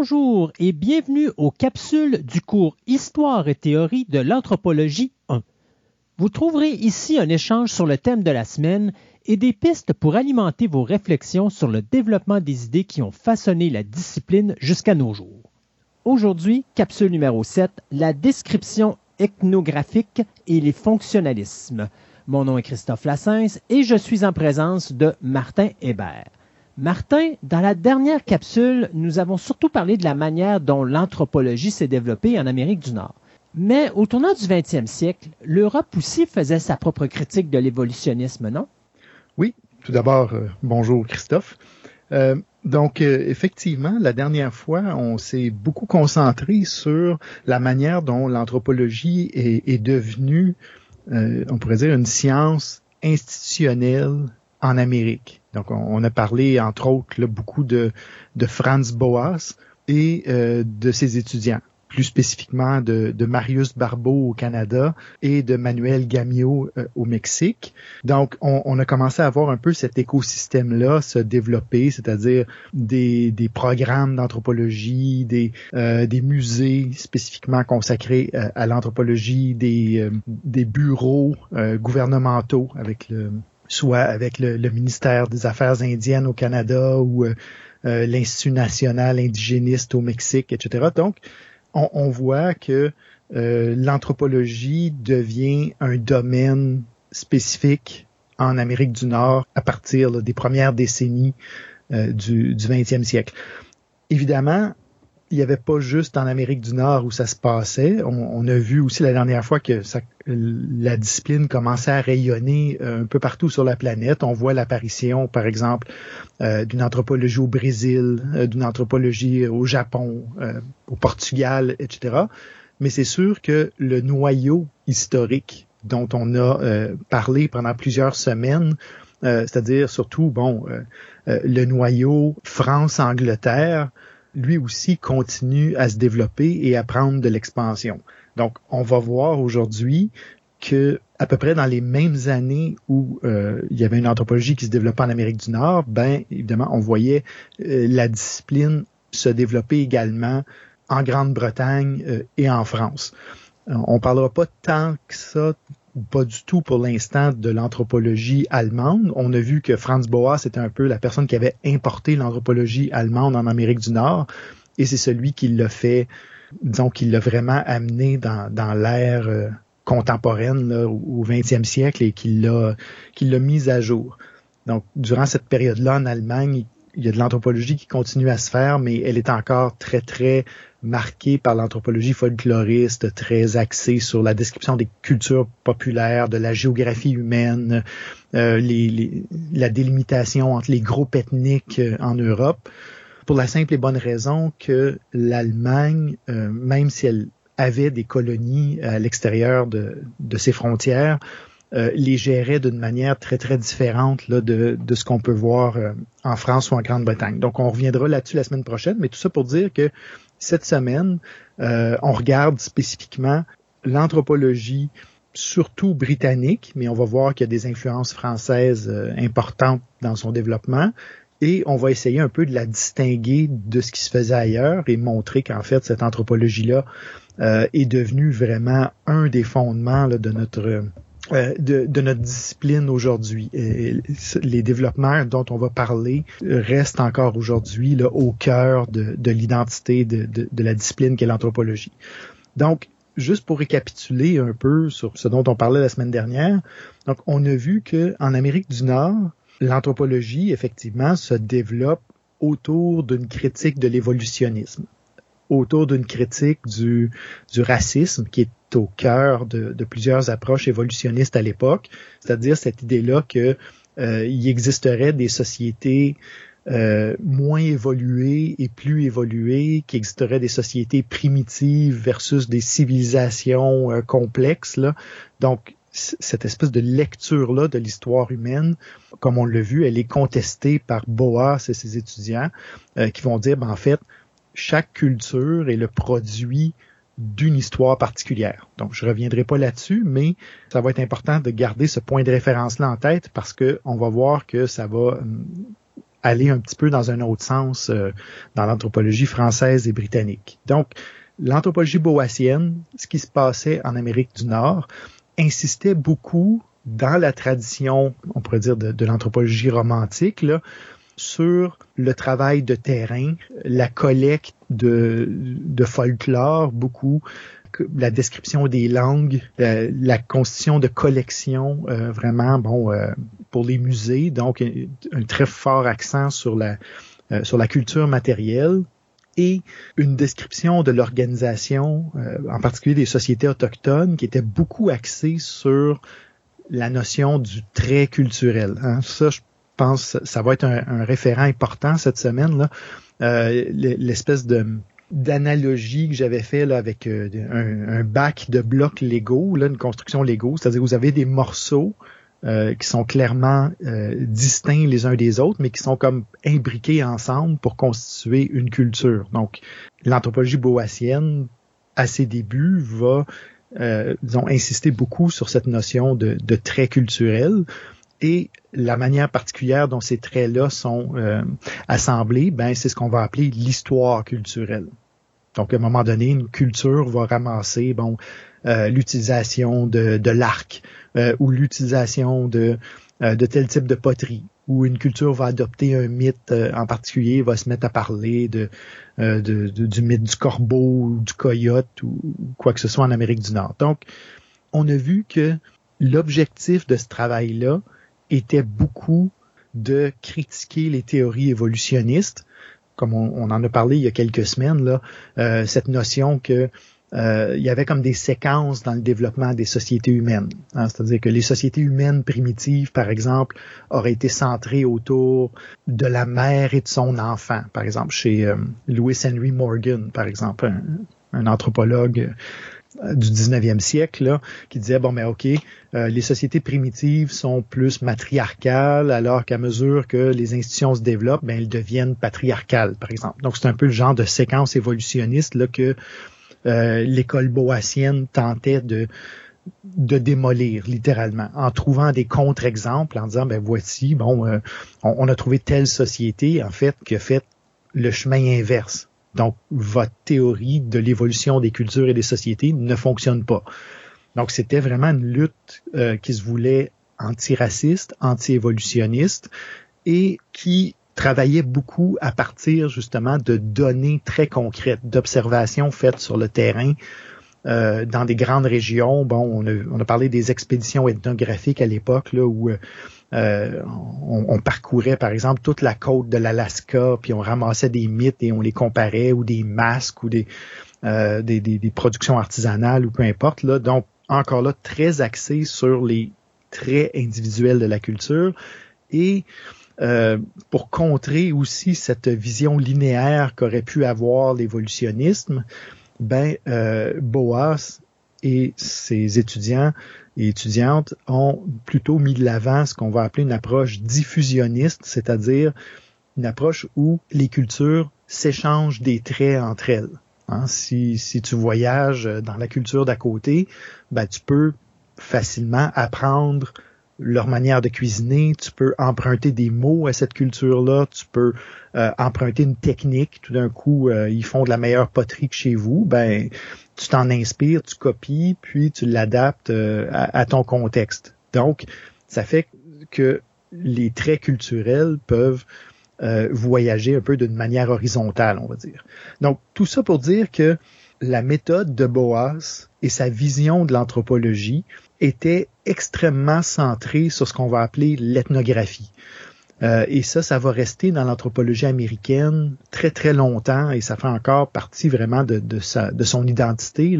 Bonjour et bienvenue aux capsules du cours Histoire et théorie de l'anthropologie 1. Vous trouverez ici un échange sur le thème de la semaine et des pistes pour alimenter vos réflexions sur le développement des idées qui ont façonné la discipline jusqu'à nos jours. Aujourd'hui, capsule numéro 7, la description ethnographique et les fonctionnalismes. Mon nom est Christophe Lassens et je suis en présence de Martin Hébert. Martin, dans la dernière capsule, nous avons surtout parlé de la manière dont l'anthropologie s'est développée en Amérique du Nord. Mais au tournant du 20e siècle, l'Europe aussi faisait sa propre critique de l'évolutionnisme, non? Oui, tout d'abord, euh, bonjour Christophe. Euh, donc, euh, effectivement, la dernière fois, on s'est beaucoup concentré sur la manière dont l'anthropologie est, est, devenue, on pourrait dire, une science institutionnelle en Amérique. Donc, on, a parlé, entre autres, beaucoup de, de Franz Boas et euh, de ses étudiants plus spécifiquement de, Marius Barbeau au Canada et de Manuel Gamio euh, au Mexique. Donc, on, a commencé à voir un peu cet écosystème-là se développer, c'est-à-dire des, des, programmes d'anthropologie, des, euh, des musées spécifiquement consacrés à l'anthropologie, des, des bureaux gouvernementaux avec le, soit avec le, ministère des Affaires indiennes au Canada ou euh, euh, l'Institut national indigéniste au Mexique, etc. Donc, on, voit que euh, l'anthropologie devient un domaine spécifique en Amérique du Nord à partir des premières décennies du, du 20e siècle. Évidemment, il n'y avait pas juste en Amérique du Nord où ça se passait. On, a vu aussi la dernière fois que la discipline commençait à rayonner euh, un peu partout sur la planète. On voit l'apparition, par exemple, euh, d'une anthropologie au Brésil, euh, d'une anthropologie au Japon, au Portugal, etc. Mais c'est sûr que le noyau historique dont on a parlé pendant plusieurs semaines, c'est-à-dire surtout, bon, le noyau France-Angleterre, lui aussi continue à se développer et à prendre de l'expansion. Donc, on va voir aujourd'hui que à peu près dans les mêmes années où euh, il y avait une anthropologie qui se développait en Amérique du Nord, ben évidemment, on voyait euh, la discipline se développer également en Grande-Bretagne euh, et en France. on parlera pas tant que ça pas du tout pour l'instant de l'anthropologie allemande. On a vu que Franz Boas c'était un peu la personne qui avait importé l'anthropologie allemande en Amérique du Nord et c'est celui qui l'a fait, disons, qui l'a vraiment amené dans, dans l'ère euh, contemporaine au XXe siècle et qui l'a qui l'a mise à jour. Donc, durant cette période-là en Allemagne, il y a de l'anthropologie qui continue à se faire, mais elle est encore très, très marquée par l'anthropologie folkloriste, très axée sur la description des cultures populaires, de la géographie humaine, euh, les, la délimitation entre les groupes ethniques euh, en Europe, pour la simple et bonne raison que l'Allemagne, euh, même si elle avait des colonies à l'extérieur de, de ses frontières, euh, les gérait d'une manière très, très différente là, de, de ce qu'on peut voir euh, en France ou en Grande-Bretagne. Donc, on reviendra là-dessus la semaine prochaine, mais tout ça pour dire que cette semaine, euh, on regarde spécifiquement l'anthropologie, surtout britannique, mais on va voir qu'il y a des influences françaises importantes dans son développement. Et on va essayer un peu de la distinguer de ce qui se faisait ailleurs et montrer qu'en fait, cette anthropologie-là est devenue vraiment un des fondements là, de notre euh, de, de, notre discipline aujourd'hui. Les développements dont on va parler restent encore aujourd'hui au cœur de, de l'identité de, de, la discipline qu'est l'anthropologie. Donc, juste pour récapituler un peu sur ce dont on parlait la semaine dernière, donc on a vu que en Amérique du Nord, l'anthropologie effectivement se développe autour d'une critique de l'évolutionnisme autour d'une critique du, racisme qui est au cœur de, plusieurs approches évolutionnistes à l'époque, c'est-à-dire cette idée-là que euh, il existerait des sociétés euh, moins évoluées et plus évoluées, qui existeraient des sociétés primitives versus des civilisations euh, complexes. Donc, cette espèce de lecture-là de l'histoire humaine, comme on l'a vu, elle est contestée par Boas et ses étudiants, euh, qui vont dire, ben, en fait, chaque culture est le produit d'une histoire particulière. Donc, je reviendrai pas là-dessus, mais ça va être important de garder ce point de référence-là en tête parce que on va voir que ça va euh, aller un petit peu dans un autre sens euh, dans l'anthropologie française et britannique. Donc, l'anthropologie boassienne, ce qui se passait en Amérique du Nord, insistait beaucoup dans la tradition, on pourrait dire, de, l'anthropologie romantique, là, sur le travail de terrain, la collecte de, folklore, beaucoup la description des langues, euh, la constitution de collections, euh, vraiment, bon, euh, pour les musées, donc un, très fort accent sur la, sur la culture matérielle et une description de l'organisation, en particulier des sociétés autochtones, qui était beaucoup axée sur la notion du trait culturel. Hein. Ça, je pense, ça va être un, référent important cette semaine là. L'espèce de d'analogie que j'avais fait là, avec euh, un, bac de blocs Lego, là, une construction Lego, c'est-à-dire vous avez des morceaux euh, qui sont clairement euh, distincts les uns des autres, mais qui sont comme imbriqués ensemble pour constituer une culture. Donc, l'anthropologie boassienne, à ses débuts, va, disons, insister beaucoup sur cette notion de, de trait culturel et la manière particulière dont ces traits-là sont assemblés, ben c'est ce qu'on va appeler l'histoire culturelle. Donc, à un moment donné, une culture va ramasser bon euh, l'utilisation de, de l'arc euh, ou l'utilisation de, euh, de tel type de poterie ou une culture va adopter un mythe en particulier, va se mettre à parler de, de, du mythe du corbeau ou du coyote ou quoi que ce soit en Amérique du Nord. Donc, on a vu que l'objectif de ce travail-là était beaucoup de critiquer les théories évolutionnistes comme on, en a parlé il y a quelques semaines, là, euh, cette notion que euh, il y avait comme des séquences dans le développement des sociétés humaines. Hein. C'est-à-dire que les sociétés humaines primitives, par exemple, auraient été centrées autour de la mère et de son enfant. Par exemple, chez euh, Louis Henry Morgan, par exemple, un anthropologue du 19e siècle là, qui disait bon mais ok euh, les sociétés primitives sont plus matriarcales alors qu'à mesure que les institutions se développent ben elles deviennent patriarcales par exemple. Donc c'est un peu le genre de séquence évolutionniste là que euh, l'école boassienne tentait de de démolir littéralement en trouvant des contre-exemples en disant ben voici bon euh, on, on, a trouvé telle société en fait qui a fait le chemin inverse donc, votre théorie de l'évolution des cultures et des sociétés ne fonctionne pas. Donc, c'était vraiment une lutte euh, qui se voulait antiraciste, anti-évolutionniste et qui travaillait beaucoup à partir justement de données très concrètes, d'observations faites sur le terrain euh, dans des grandes régions. Bon, on a, on a parlé des expéditions ethnographiques à l'époque là où euh, on, parcourait par exemple toute la côte de l'Alaska, puis on ramassait des mythes et on les comparait, ou des masques, ou des, euh, productions artisanales, ou peu importe. Là. Donc, encore là, très axé sur les traits individuels de la culture. Et euh, pour contrer aussi cette vision linéaire qu'aurait pu avoir l'évolutionnisme, ben Boas et ses étudiants et étudiantes ont plutôt mis de l'avant ce qu'on va appeler une approche diffusionniste, c'est-à-dire une approche où les cultures s'échangent des traits entre elles. Hein, si, si tu voyages dans la culture d'à côté, ben, tu peux facilement apprendre leur manière de cuisiner, tu peux emprunter des mots à cette culture-là, tu peux euh, emprunter une technique, tout d'un coup, euh, ils font de la meilleure poterie que chez vous, ben tu t'en inspires, tu copies, puis tu l'adaptes euh, à, ton contexte. Donc, ça fait que les traits culturels peuvent voyager un peu d'une manière horizontale, on va dire. Donc, tout ça pour dire que la méthode de Boas et sa vision de l'anthropologie était extrêmement centré sur ce qu'on va appeler l'ethnographie. Euh, et ça, ça va rester dans l'anthropologie américaine très très longtemps et ça fait encore partie vraiment de, sa, de son identité,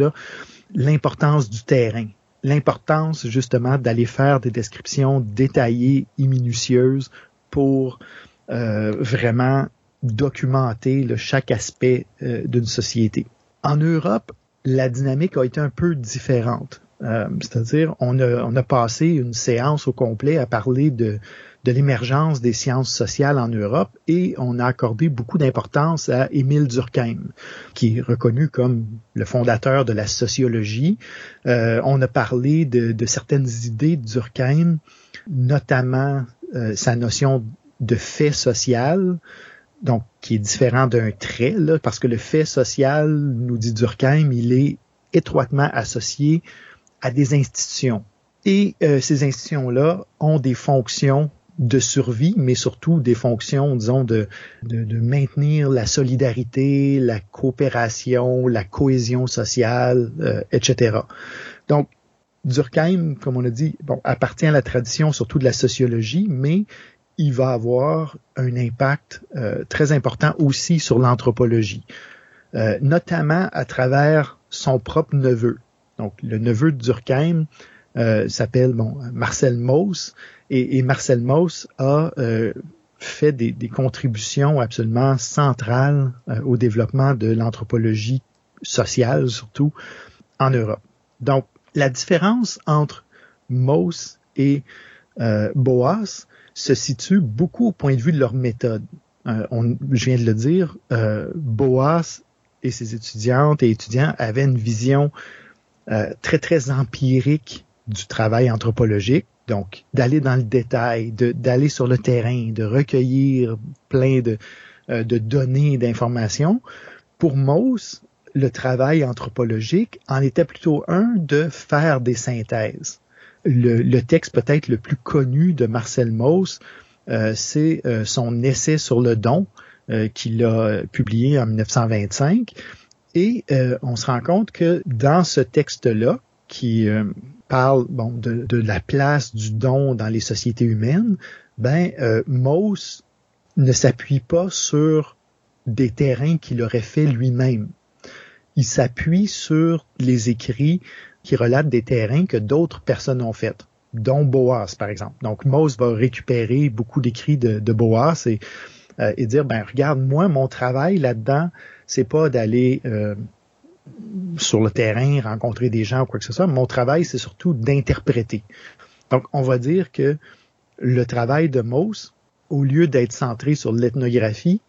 l'importance du terrain, l'importance justement d'aller faire des descriptions détaillées et minutieuses pour euh, vraiment documenter chaque aspect euh, d'une société. En Europe, la dynamique a été un peu différente. C'est-à-dire, on a passé une séance au complet à parler de, de l'émergence des sciences sociales en Europe et on a accordé beaucoup d'importance à Émile Durkheim, qui est reconnu comme le fondateur de la sociologie. Euh, on a parlé de, de, certaines idées de Durkheim, notamment euh, sa notion de fait social, donc qui est différent d'un trait, parce que le fait social, nous dit Durkheim, il est étroitement associé à des institutions. Et euh, ces institutions-là ont des fonctions de survie, mais surtout des fonctions, disons, de, de, maintenir la solidarité, la coopération, la cohésion sociale, euh, etc. Donc, Durkheim, comme on a dit, bon, appartient à la tradition surtout de la sociologie, mais il va avoir un impact euh, très important aussi sur l'anthropologie, euh, notamment à travers son propre neveu. Donc, le neveu de Durkheim euh, s'appelle bon, Marcel Mauss, et, Marcel Mauss a fait des, contributions absolument centrales au développement de l'anthropologie sociale, surtout en Europe. Donc, la différence entre Mauss et euh, Boas se situe beaucoup au point de vue de leur méthode. Euh, on, je viens de le dire, euh, Boas et ses étudiantes et étudiants avaient une vision euh, très, très empirique du travail anthropologique. Donc, d'aller dans le détail, d'aller sur le terrain, de recueillir plein de, euh, de données, d'informations. Pour Mauss, le travail anthropologique en était plutôt un de faire des synthèses. Le, texte peut-être le plus connu de Marcel Mauss, euh, c'est euh, son essai sur le don qu'il a publié en 1925. Et on se rend compte que dans ce texte-là, qui parle de, de, la place du don dans les sociétés humaines, ben Mauss ne s'appuie pas sur des terrains qu'il aurait fait lui-même il s'appuie sur les écrits qui relatent des terrains que d'autres personnes ont faits, dont Boas, par exemple. Donc, Mose va récupérer beaucoup d'écrits de, Boas et, euh, dire, ben regarde, moi, mon travail là-dedans, c'est pas d'aller euh, sur le terrain, rencontrer des gens ou quoi que ce soit. Mon travail, c'est surtout d'interpréter. Donc, on va dire que le travail de Mose, au lieu d'être centré sur l'ethnographie,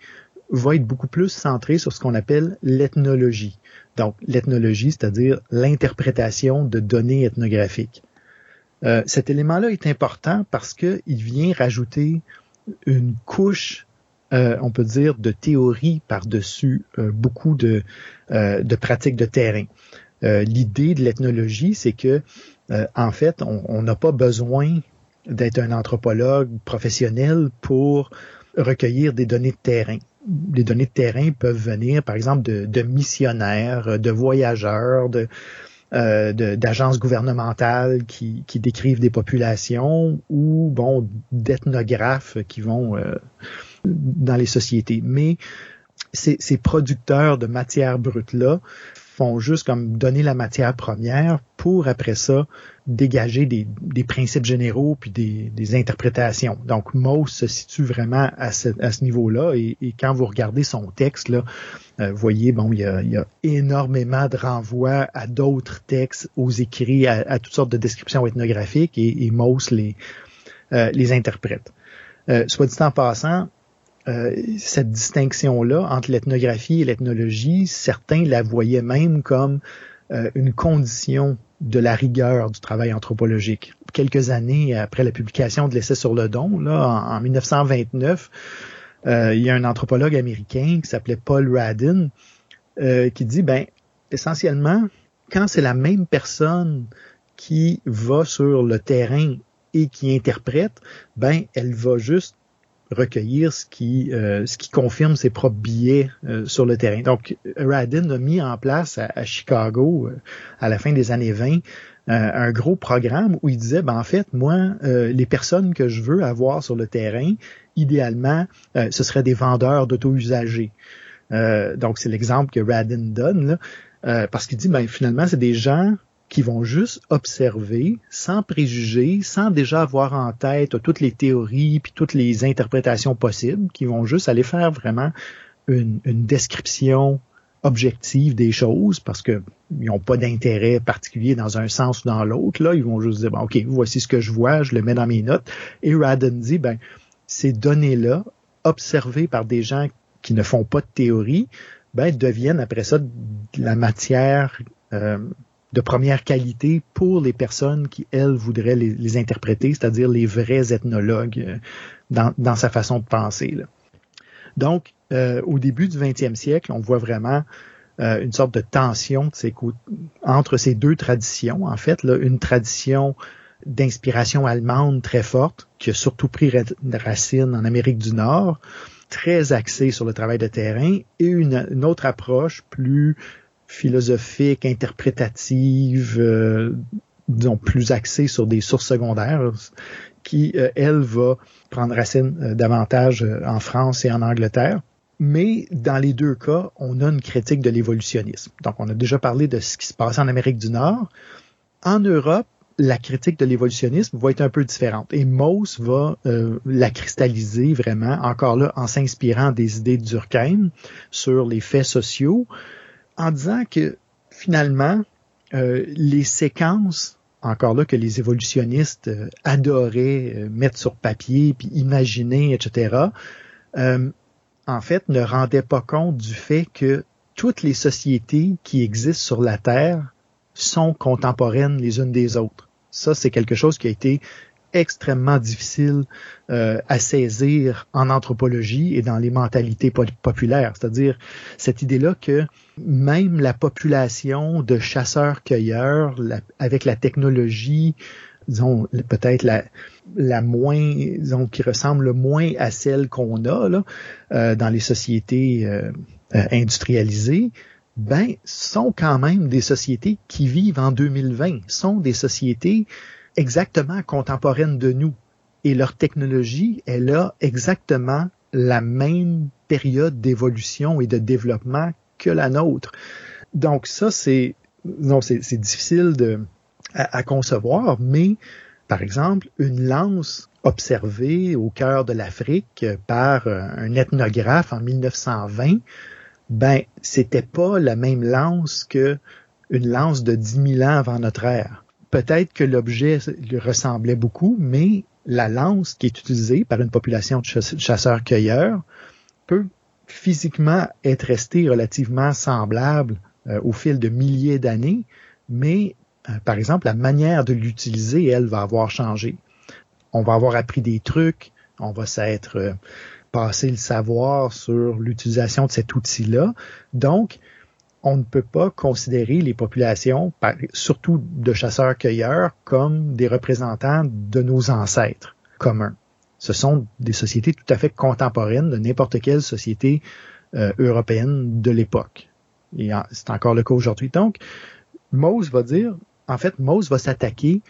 va être beaucoup plus centré sur ce qu'on appelle l'ethnologie. Donc, l'ethnologie, c'est-à-dire l'interprétation de données ethnographiques. Euh, cet élément-là est important parce qu'il vient rajouter une couche, euh, on peut dire, de théorie par-dessus euh, beaucoup de, de, pratiques de terrain. L'idée de l'ethnologie, c'est que, en fait, on n'a pas besoin d'être un anthropologue professionnel pour recueillir des données de terrain les données de terrain peuvent venir, par exemple, de, missionnaires, de voyageurs, de euh, d'agences gouvernementales qui, décrivent des populations ou bon d'ethnographes qui vont euh, dans les sociétés. Mais ces, ces producteurs de matière brute là font juste comme donner la matière première pour après ça dégager des, principes généraux puis des, interprétations. Donc Mauss se situe vraiment à ce, niveau-là et, quand vous regardez son texte là, euh, voyez bon il y a, énormément de renvois à d'autres textes, aux écrits, à, toutes sortes de descriptions ethnographiques et, et Mauss les euh, les interprète. Euh, soit dit en passant, euh, cette distinction-là entre l'ethnographie et l'ethnologie, certains la voyaient même comme euh, une condition de la rigueur du travail anthropologique. Quelques années après la publication de l'essai sur le don, là, en, 1929, euh, il y a un anthropologue américain qui s'appelait Paul Radin qui dit, ben, essentiellement, quand c'est la même personne qui va sur le terrain et qui interprète, ben, elle va juste recueillir ce qui, euh, ce qui confirme ses propres billets euh, sur le terrain. Donc, Radin a mis en place à, Chicago, euh, à la fin des années 20, un gros programme où il disait, ben, en fait, moi, les personnes que je veux avoir sur le terrain, idéalement, ce seraient des vendeurs d'auto-usagers. donc, c'est l'exemple que Radin donne, là, parce qu'il dit, ben, finalement, c'est des gens qui vont juste observer sans préjugés, sans déjà avoir en tête toutes les théories puis toutes les interprétations possibles, qui vont juste aller faire vraiment une, description objective des choses parce que ils n'ont pas d'intérêt particulier dans un sens ou dans l'autre. Là, ils vont juste dire, OK, voici ce que je vois, je le mets dans mes notes. Et Radon dit, ben, ces données-là, observées par des gens qui ne font pas de théorie, ben, deviennent après ça de la matière euh, de première qualité pour les personnes qui, elles, voudraient les, interpréter, c'est-à-dire les vrais ethnologues euh, dans, dans, sa façon de penser. Donc, euh, au début du 20e siècle, on voit vraiment euh, une sorte de tension entre ces deux traditions. En fait, une tradition d'inspiration allemande très forte, qui a surtout pris racine en Amérique du Nord, très axée sur le travail de terrain, et une autre approche plus philosophique, interprétative, euh, plus axée sur des sources secondaires, qui, euh, elle, va prendre racine euh, davantage euh, en France et en Angleterre. Mais dans les deux cas, on a une critique de l'évolutionnisme. Donc, on a déjà parlé de ce qui se passe en Amérique du Nord. En Europe, la critique de l'évolutionnisme va être un peu différente. Et Mauss va la cristalliser vraiment, encore là, en s'inspirant des idées de Durkheim sur les faits sociaux, en disant que finalement, les séquences encore là que les évolutionnistes euh, adoraient euh, mettre sur papier, puis imaginer, etc., euh, en fait, ne rendaient pas compte du fait que toutes les sociétés qui existent sur la Terre sont contemporaines les unes des autres. Ça, c'est quelque chose qui a été extrêmement difficile euh, à saisir en anthropologie et dans les mentalités populaires. C'est-à-dire cette idée-là que même la population de chasseurs-cueilleurs, avec la technologie, disons, peut-être la, moins, disons, qui ressemble le moins à celle qu'on a là, euh, dans les sociétés euh, industrialisées, ben, sont quand même des sociétés qui vivent en 2020, sont des sociétés exactement contemporaines de nous. Et leur technologie, elle a exactement la même période d'évolution et de développement que la nôtre. Donc ça, c'est non, c'est difficile à, concevoir, mais par exemple, une lance observée au cœur de l'Afrique par un ethnographe en 1920, ben c'était pas la même lance que une lance de 10 000 ans avant notre ère peut-être que l'objet lui ressemblait beaucoup, mais la lance qui est utilisée par une population de chasseurs-cueilleurs peut physiquement être restée relativement semblable euh, au fil de milliers d'années, mais euh, par exemple, la manière de l'utiliser, elle, va avoir changé. On va avoir appris des trucs, on va s'être euh, passé le savoir sur l'utilisation de cet outil-là. Donc, on ne peut pas considérer les populations, surtout de chasseurs-cueilleurs, comme des représentants de nos ancêtres communs. Ce sont des sociétés tout à fait contemporaines de n'importe quelle société euh, européenne de l'époque. Et c'est encore le cas aujourd'hui. Donc, Mose va dire, en fait, Mose va s'attaquer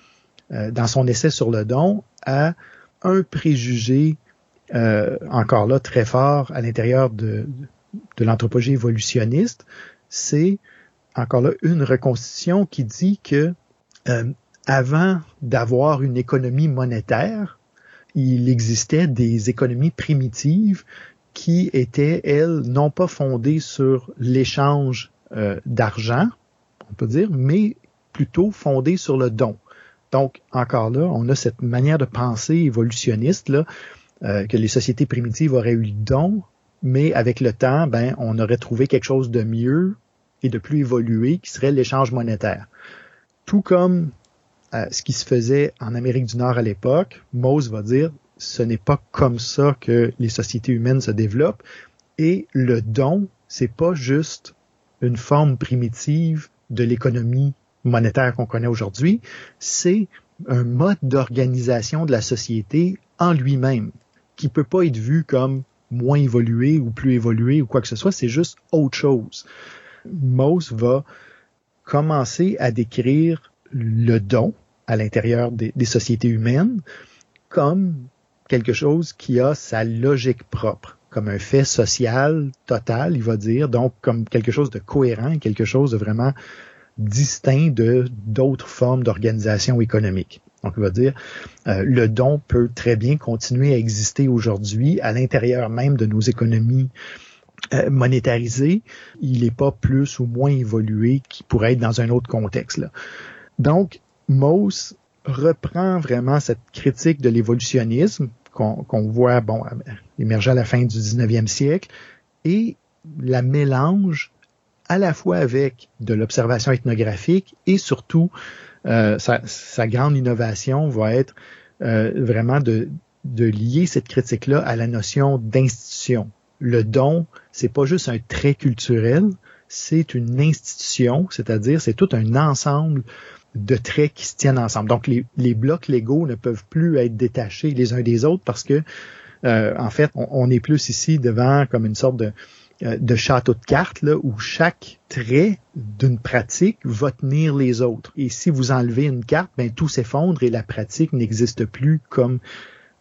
euh, dans son essai sur le don à un préjugé euh, encore là très fort à l'intérieur de, l'anthropologie évolutionniste, c'est encore là une reconstitution qui dit que avant d'avoir une économie monétaire, il existait des économies primitives qui étaient, elles, non pas fondées sur l'échange euh, d'argent, on peut dire, mais plutôt fondées sur le don. Donc, encore là, on a cette manière de penser évolutionniste là, euh, que les sociétés primitives auraient eu le don, mais avec le temps, ben, on aurait trouvé quelque chose de mieux et de plus évolué qui serait l'échange monétaire. Tout comme ce qui se faisait en Amérique du Nord à l'époque, Mose va dire ce n'est pas comme ça que les sociétés humaines se développent. Et le don, c'est pas juste une forme primitive de l'économie monétaire qu'on connaît aujourd'hui, c'est un mode d'organisation de la société en lui-même qui peut pas être vu comme moins évolué ou plus évolué ou quoi que ce soit, c'est juste autre chose. Mose va commencer à décrire le don à l'intérieur des, sociétés humaines comme quelque chose qui a sa logique propre, comme un fait social total, il va dire, donc comme quelque chose de cohérent, quelque chose de vraiment distinct de d'autres formes d'organisation économique. Donc, il va dire, euh, le don peut très bien continuer à exister aujourd'hui à l'intérieur même de nos économies euh, monétarisé, il n'est pas plus ou moins évolué qu'il pourrait être dans un autre contexte. Là. Donc, Mauss reprend vraiment cette critique de l'évolutionnisme qu'on voit bon, émerger à la fin du 19e siècle et la mélange à la fois avec de l'observation ethnographique et surtout euh, sa, grande innovation va être euh, vraiment de, de lier cette critique-là à la notion d'institution. Le don, c'est pas juste un trait culturel, c'est une institution, c'est-à-dire c'est tout un ensemble de traits qui se tiennent ensemble. Donc les, les blocs légaux ne peuvent plus être détachés les uns des autres parce que euh, en fait, on, est plus ici devant comme une sorte de, euh, de château de cartes là, où chaque trait d'une pratique va tenir les autres. Et si vous enlevez une carte, ben tout s'effondre et la pratique n'existe plus comme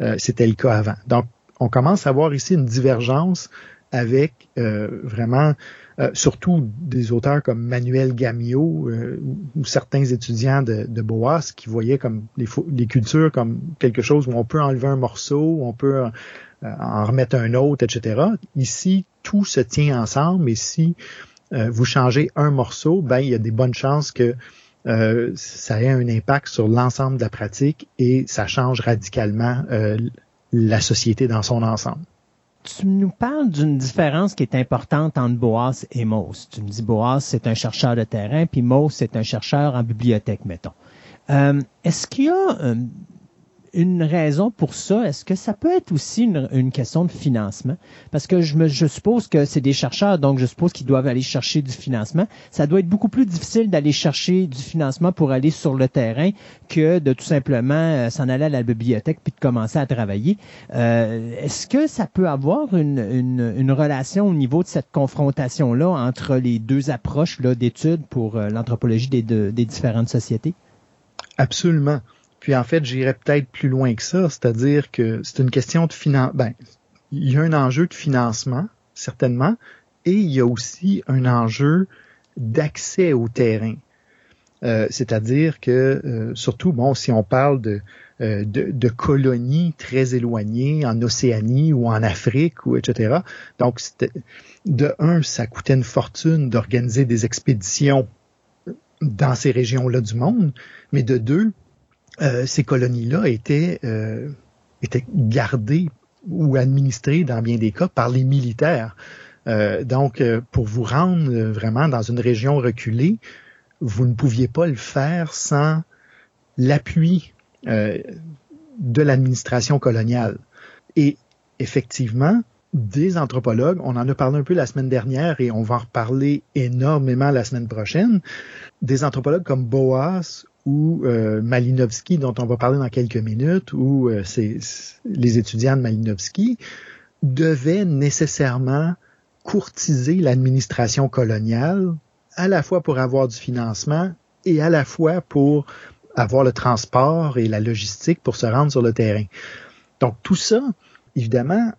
euh, c'était le cas avant. Donc, on commence à voir ici une divergence avec vraiment surtout des auteurs comme Manuel Gamio ou certains étudiants de, Boas qui voyaient comme les, les, cultures comme quelque chose où on peut enlever un morceau, on peut euh, en remettre un autre, etc. Ici, tout se tient ensemble et si euh, vous changez un morceau, ben il y a des bonnes chances que euh, ça ait un impact sur l'ensemble de la pratique et ça change radicalement la société dans son ensemble. Tu nous parles d'une différence qui est importante entre Boas et Mauss. Tu me dis Boas, c'est un chercheur de terrain, puis Mauss, c'est un chercheur en bibliothèque, mettons. Est-ce qu'il y a une raison pour ça, est-ce que ça peut être aussi une, question de financement? Parce que je, me, suppose que c'est des chercheurs, donc je suppose qu'ils doivent aller chercher du financement. Ça doit être beaucoup plus difficile d'aller chercher du financement pour aller sur le terrain que de tout simplement euh, s'en aller à la bibliothèque puis de commencer à travailler. Euh, est-ce que ça peut avoir une, relation au niveau de cette confrontation-là entre les deux approches d'études pour euh, l'anthropologie des, des différentes sociétés? Absolument. Puis en fait, j'irais peut-être plus loin que ça, c'est-à-dire que c'est une question de financement. Ben, il y a un enjeu de financement, certainement, et il y a aussi un enjeu d'accès au terrain. Euh, c'est-à-dire que, euh, surtout, bon, si on parle de, euh, de, de, colonies très éloignées en Océanie ou en Afrique ou etc. Donc, de un, ça coûtait une fortune d'organiser des expéditions dans ces régions-là du monde, mais de deux, euh, ces colonies-là étaient, euh, étaient gardées ou administrées dans bien des cas par les militaires. Euh, donc, pour vous rendre vraiment dans une région reculée, vous ne pouviez pas le faire sans l'appui de l'administration coloniale. Et effectivement, des anthropologues, on en a parlé un peu la semaine dernière et on va en reparler énormément la semaine prochaine, des anthropologues comme Boas ou euh, Malinowski, dont on va parler dans quelques minutes, ou euh, les étudiants de Malinowski, devaient nécessairement courtiser l'administration coloniale, à la fois pour avoir du financement et à la fois pour avoir le transport et la logistique pour se rendre sur le terrain. Donc tout ça, évidemment,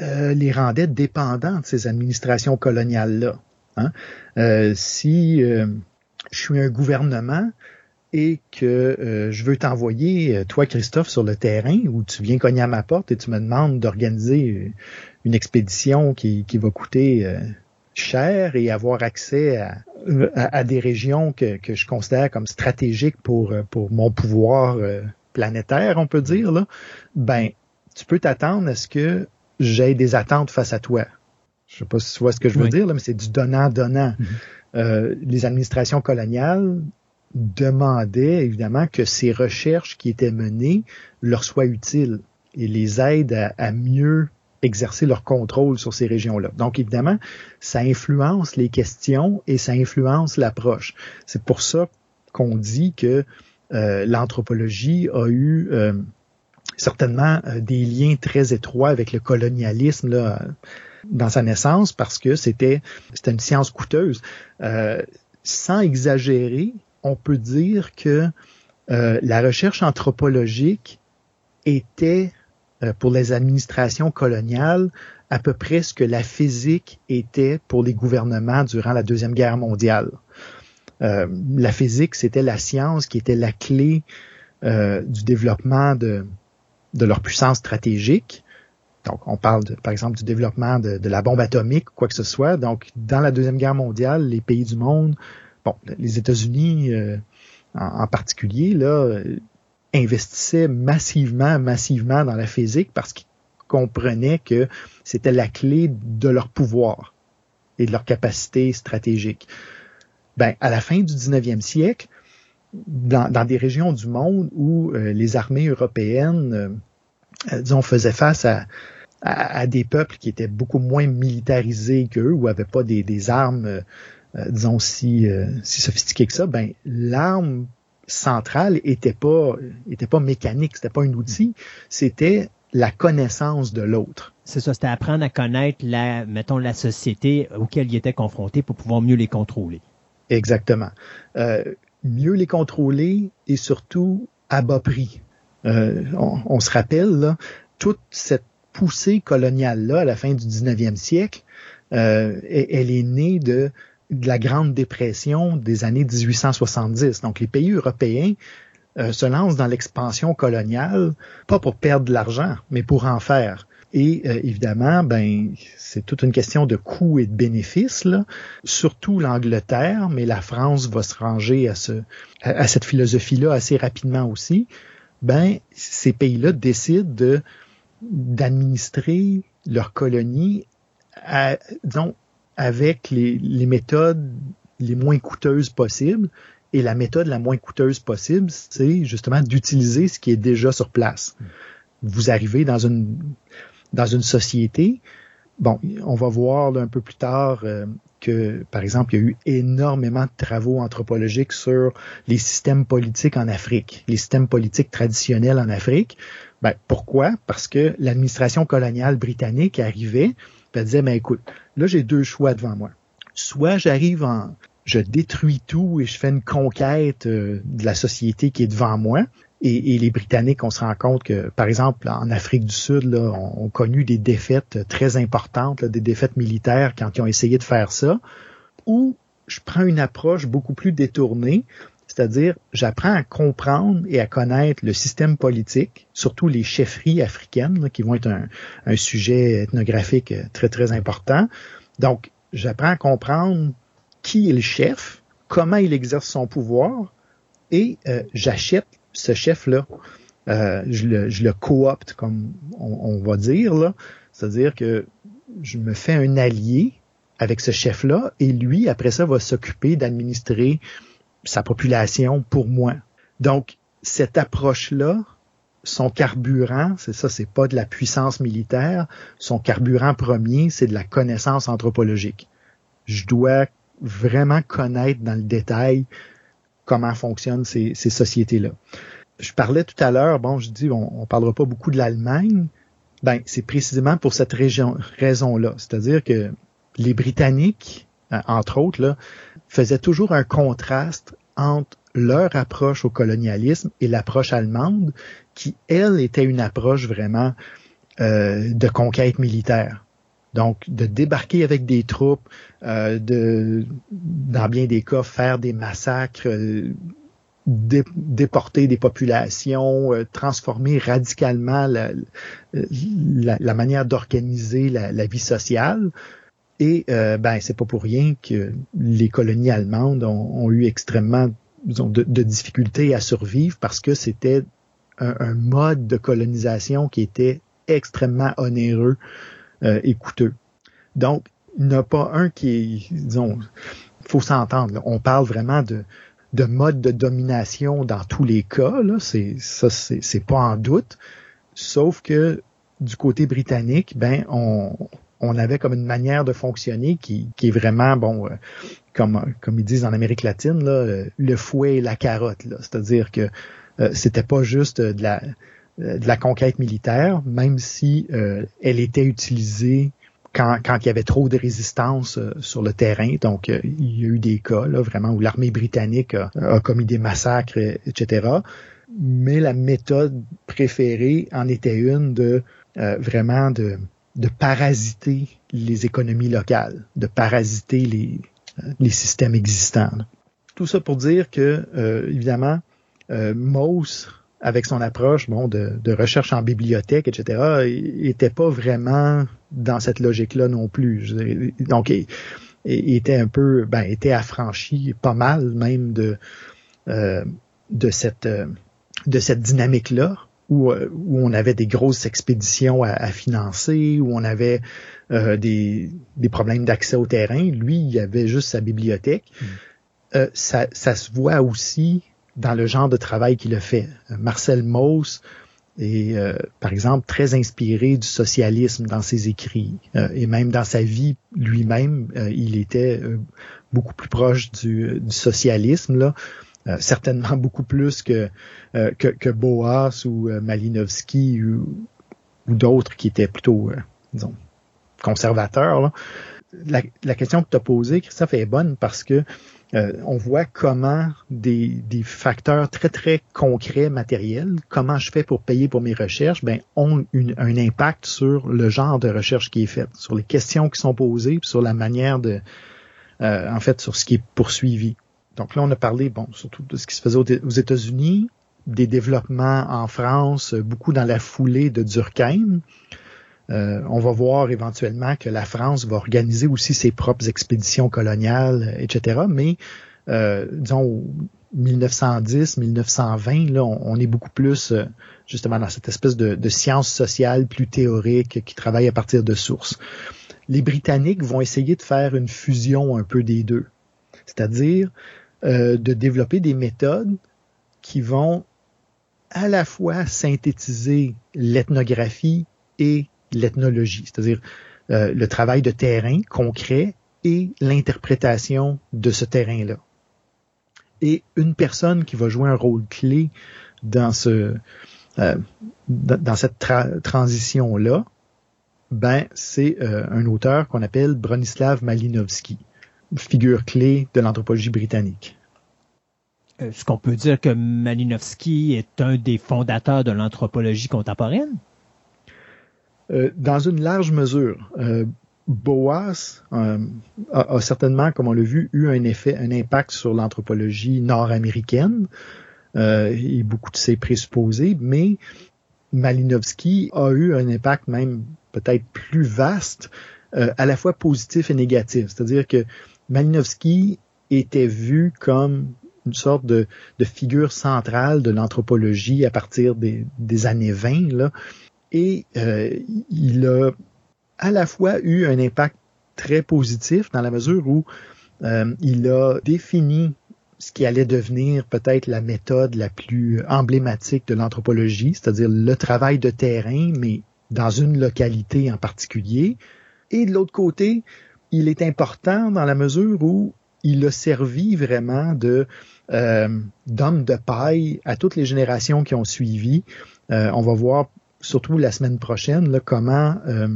euh, les rendait dépendants de ces administrations coloniales-là. Hein. Euh, si je suis un gouvernement, et que euh, je veux t'envoyer, euh, toi Christophe, sur le terrain où tu viens cogner à ma porte et tu me demandes d'organiser euh, une expédition qui, qui va coûter cher et avoir accès à, à, des régions que, que, je considère comme stratégiques pour, pour mon pouvoir planétaire, on peut dire, là, ben, tu peux t'attendre à ce que j'ai des attentes face à toi. Je sais pas si tu vois ce que je veux dire, là, mais c'est du donnant-donnant. Mm-hmm. les administrations coloniales demandait évidemment que ces recherches qui étaient menées leur soient utiles et les aident à, mieux exercer leur contrôle sur ces régions-là. Donc évidemment, ça influence les questions et ça influence l'approche. C'est pour ça qu'on dit que euh, l'anthropologie a eu euh, certainement euh, des liens très étroits avec le colonialisme dans sa naissance parce que c'était c'était une science coûteuse. sans exagérer, on peut dire que euh, la recherche anthropologique était, euh, pour les administrations coloniales, à peu près ce que la physique était pour les gouvernements durant la Deuxième Guerre mondiale. Euh, la physique, c'était la science qui était la clé du développement de, leur puissance stratégique. Donc, on parle, par exemple, du développement de, la bombe atomique, quoi que ce soit. Donc, dans la Deuxième Guerre mondiale, les pays du monde bon, les États-Unis euh, en, particulier, là, investissaient massivement, massivement dans la physique parce qu'ils comprenaient que c'était la clé de leur pouvoir. et de leur capacité stratégique. Ben, à la fin du 19e siècle, dans, des régions du monde où euh, les armées européennes, euh, disons, faisaient face à, des peuples qui étaient beaucoup moins militarisés qu'eux ou n'avaient pas des armes, disons, si, si sophistiquées que ça, ben, l'arme centrale était pas, était pas mécanique, c'était pas un outil, c'était la connaissance de l'autre. C'est ça, c'était apprendre à connaître la, mettons, la société auquel il était confronté pour pouvoir mieux les contrôler. Exactement. Euh, mieux les contrôler et surtout à bas prix. Euh, on, se rappelle, là, toute cette poussée coloniale-là à la fin du 19e siècle, euh, elle est née de, de, la Grande Dépression des années 1870. Donc les pays européens euh, se lancent dans l'expansion coloniale, pas pour perdre de l'argent, mais pour en faire. Et euh, évidemment, ben c'est toute une question de coûts et de bénéfices, là. surtout l'Angleterre, mais la France va se ranger à, ce, à, cette philosophie-là assez rapidement aussi. Ben ces pays-là décident de d'administrer leur colonie, à, disons, avec les, les méthodes les moins coûteuses possibles. Et la méthode la moins coûteuse possible, c'est justement d'utiliser ce qui est déjà sur place. Vous arrivez dans une dans une société. Bon, on va voir un peu plus tard euh, que, par exemple, il y a eu énormément de travaux anthropologiques sur les systèmes politiques en Afrique, les systèmes politiques traditionnels en Afrique. Ben, pourquoi? Parce que l'administration coloniale britannique arrivait, elle disait, ben écoute, là j'ai deux choix devant moi. Soit j'arrive en, je détruis tout et je fais une conquête euh, de la société qui est devant moi, et, les Britanniques, on se rend compte que, par exemple, en Afrique du Sud, là, ont, connu des défaites très importantes, des défaites militaires quand ils ont essayé de faire ça. Ou je prends une approche beaucoup plus détournée, c'est-à-dire j'apprends à comprendre et à connaître le système politique, surtout les chefferies africaines, qui vont être un, un, sujet ethnographique très, très important. Donc, j'apprends à comprendre qui est le chef, comment il exerce son pouvoir, et euh, j'achète ce chef-là. Euh, je le, je le coopte, comme on, va dire, là. C'est-à-dire que je me fais un allié avec ce chef-là et lui, après ça, va s'occuper d'administrer sa population pour moi. Donc, cette approche-là, son carburant, c'est ça, c'est pas de la puissance militaire. Son carburant premier, c'est de la connaissance anthropologique. Je dois vraiment connaître dans le détail comment fonctionnent ces, sociétés-là. Je parlais tout à l'heure, bon, je dis, on, on parlera pas beaucoup de l'Allemagne. Ben, c'est précisément pour cette raison-là. C'est-à-dire que les Britanniques, euh, entre autres, là, faisaient toujours un contraste entre leur approche au colonialisme et l'approche allemande, qui, elle, était une approche vraiment euh, de conquête militaire. Donc, de débarquer avec des troupes, euh, de, dans bien des cas, faire des massacres, euh, déporter des populations, transformer radicalement la, manière d'organiser la, vie sociale. Et ben, c'est pas pour rien que les colonies allemandes ont, eu extrêmement de, de, difficultés à survivre parce que c'était un, un, mode de colonisation qui était extrêmement onéreux euh, et coûteux. Donc, il n'y en a pas un qui est, disons, faut s'entendre. On parle vraiment de, de mode de domination dans tous les cas. Là. C'est, ça, c'est, pas en doute. Sauf que du côté britannique, ben, on, on avait comme une manière de fonctionner qui, qui est vraiment, bon, euh, comme, comme ils disent en Amérique latine, là, le fouet et la carotte. C'est-à-dire que euh, c'était pas juste de la, euh, de la conquête militaire, même si euh, elle était utilisée quand, quand, il y avait trop de résistance euh, sur le terrain. Donc, il y a eu des cas là, vraiment où l'armée britannique a, commis des massacres, etc. Mais la méthode préférée en était une de vraiment de, de parasiter les économies locales, de parasiter les, les systèmes existants. Tout ça pour dire que, évidemment, Mauss avec son approche bon, de, recherche en bibliothèque, etc., était pas vraiment dans cette logique-là non plus. Donc, il, était un peu, ben, était affranchi pas mal même de, euh, de cette, euh, de cette dynamique-là. Où, où, on avait des grosses expéditions à, financer, où on avait des, des, problèmes d'accès au terrain. Lui, il avait juste sa bibliothèque. Mm. ça, ça, se voit aussi dans le genre de travail qu'il a fait. Marcel Mauss, et euh, par exemple très inspiré du socialisme dans ses écrits euh, et même dans sa vie lui-même euh, il était beaucoup plus proche du, du socialisme là certainement beaucoup plus que que, que, Boas ou Malinowski ou, ou d'autres qui étaient plutôt disons conservateurs là. La, la question que tu as posée Christophe est bonne parce que euh, on voit comment des, facteurs très, très concrets, matériels, comment je fais pour payer pour mes recherches, ben, ont un impact sur le genre de recherche qui est faite, sur les questions qui sont posées, sur la manière de, euh, en fait, sur ce qui est poursuivi. Donc là, on a parlé, bon, surtout de ce qui se faisait aux États-Unis, des développements en France, beaucoup dans la foulée de Durkheim. Euh, on va voir éventuellement que la France va organiser aussi ses propres expéditions coloniales, etc. Mais euh, disons 1910, 1920, là, on, est beaucoup plus euh, justement dans cette espèce de, de science sociale plus théorique qui travaille à partir de sources. Les Britanniques vont essayer de faire une fusion un peu des deux, c'est-à-dire euh, de développer des méthodes qui vont à la fois synthétiser l'ethnographie et l'ethnologie, c'est-à-dire euh, le travail de terrain concret et l'interprétation de ce terrain-là. Et une personne qui va jouer un rôle clé dans ce euh, dans cette transition-là, ben c'est un auteur qu'on appelle Bronislav Malinowski, figure clé de l'anthropologie britannique. Est-ce qu'on peut dire que Malinowski est un des fondateurs de l'anthropologie contemporaine? Euh, dans une large mesure. Euh, Boas euh, a, certainement, comme on l'a vu, eu un effet, un impact sur l'anthropologie nord-américaine et beaucoup de ses présupposés, mais Malinowski a eu un impact même peut-être plus vaste, à la fois positif et négatif. C'est-à-dire que Malinowski était vu comme une sorte de, figure centrale de l'anthropologie à partir des, des années 20, là, et euh, il a à la fois eu un impact très positif dans la mesure où euh, il a défini ce qui allait devenir peut-être la méthode la plus emblématique de l'anthropologie, c'est-à-dire le travail de terrain, mais dans une localité en particulier. Et de l'autre côté, il est important dans la mesure où il a servi vraiment euh, d'homme de paille à toutes les générations qui ont suivi. on va voir surtout la semaine prochaine, comment euh,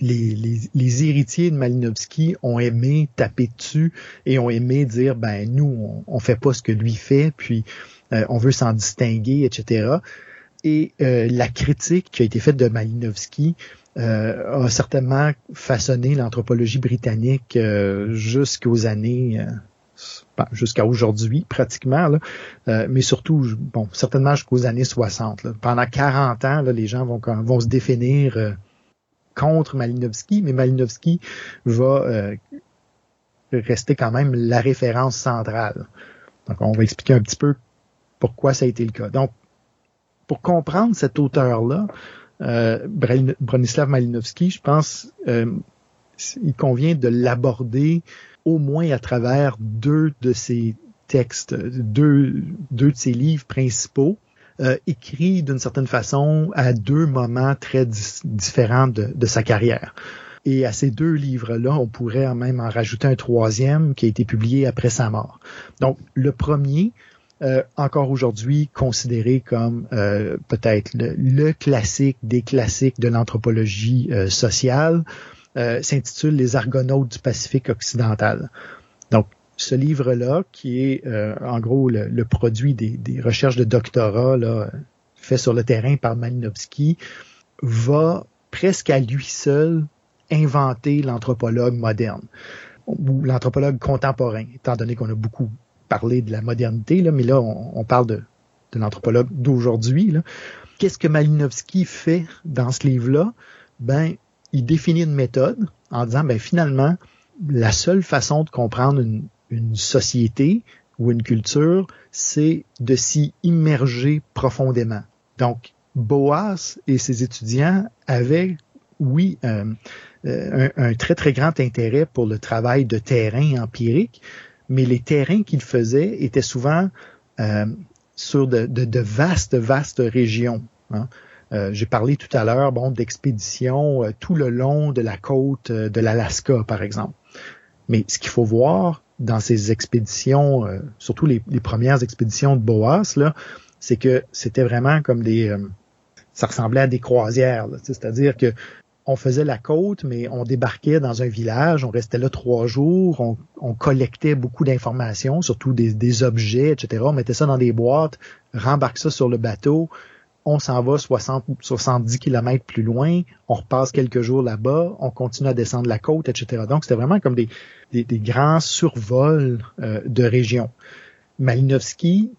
les, héritiers de Malinowski ont aimé taper dessus et ont aimé dire ben nous on, fait pas ce que lui fait puis euh, on veut s'en distinguer etc et euh, la critique qui a été faite de Malinowski a certainement façonné l'anthropologie britannique jusqu'aux années jusqu'à aujourd'hui pratiquement, euh, mais surtout, bon, certainement jusqu'aux années 60. Pendant 40 ans, là, les gens vont, vont se définir euh, contre Malinowski, mais Malinowski va euh, rester quand même la référence centrale. Donc, on va expliquer un petit peu pourquoi ça a été le cas. Donc, pour comprendre cet auteur-là, Bronislav Malinowski, je pense, il convient de l'aborder au moins à travers deux de ses textes, deux, deux de ses livres principaux, euh, écrits d'une certaine façon à deux moments très différents de, de, sa carrière. Et à ces deux livres-là, on pourrait même en rajouter un troisième qui a été publié après sa mort. Donc, le premier, euh, encore aujourd'hui considéré comme euh, peut-être le, classique des classiques de l'anthropologie euh, sociale, s'intitule Les Argonautes du Pacifique occidental. Donc, ce livre-là, qui est en gros le, produit des, recherches de doctorat là, fait sur le terrain par Malinowski, va presque à lui seul inventer l'anthropologue moderne ou l'anthropologue contemporain, étant donné qu'on a beaucoup parlé de la modernité, là, mais là, on, parle de, de l'anthropologue d'aujourd'hui. Qu'est-ce que Malinowski fait dans ce livre-là? Ben, il définit une méthode en disant, ben finalement, la seule façon de comprendre une, société ou une culture, c'est de s'y immerger profondément. Donc, Boas et ses étudiants avaient, oui, un, très très grand intérêt pour le travail de terrain empirique, mais les terrains qu'ils faisaient étaient souvent sur de, vastes, vastes régions. Hein. Euh, j'ai parlé tout à l'heure bon, d'expéditions euh, tout le long de la côte euh, de l'Alaska, par exemple. Mais ce qu'il faut voir dans ces expéditions, surtout les, premières expéditions de Boas, c'est que c'était vraiment comme des... ça ressemblait à des croisières. C'est-à-dire que on faisait la côte, mais on débarquait dans un village, on restait là trois jours, on, collectait beaucoup d'informations, surtout des, des, objets, etc. On mettait ça dans des boîtes, rembarque ça sur le bateau, on s'en va 60 70 kilomètres plus loin, on repasse quelques jours là-bas, on continue à descendre la côte, etc. Donc, c'était vraiment comme des, grands survols euh, de régions. Malinowski,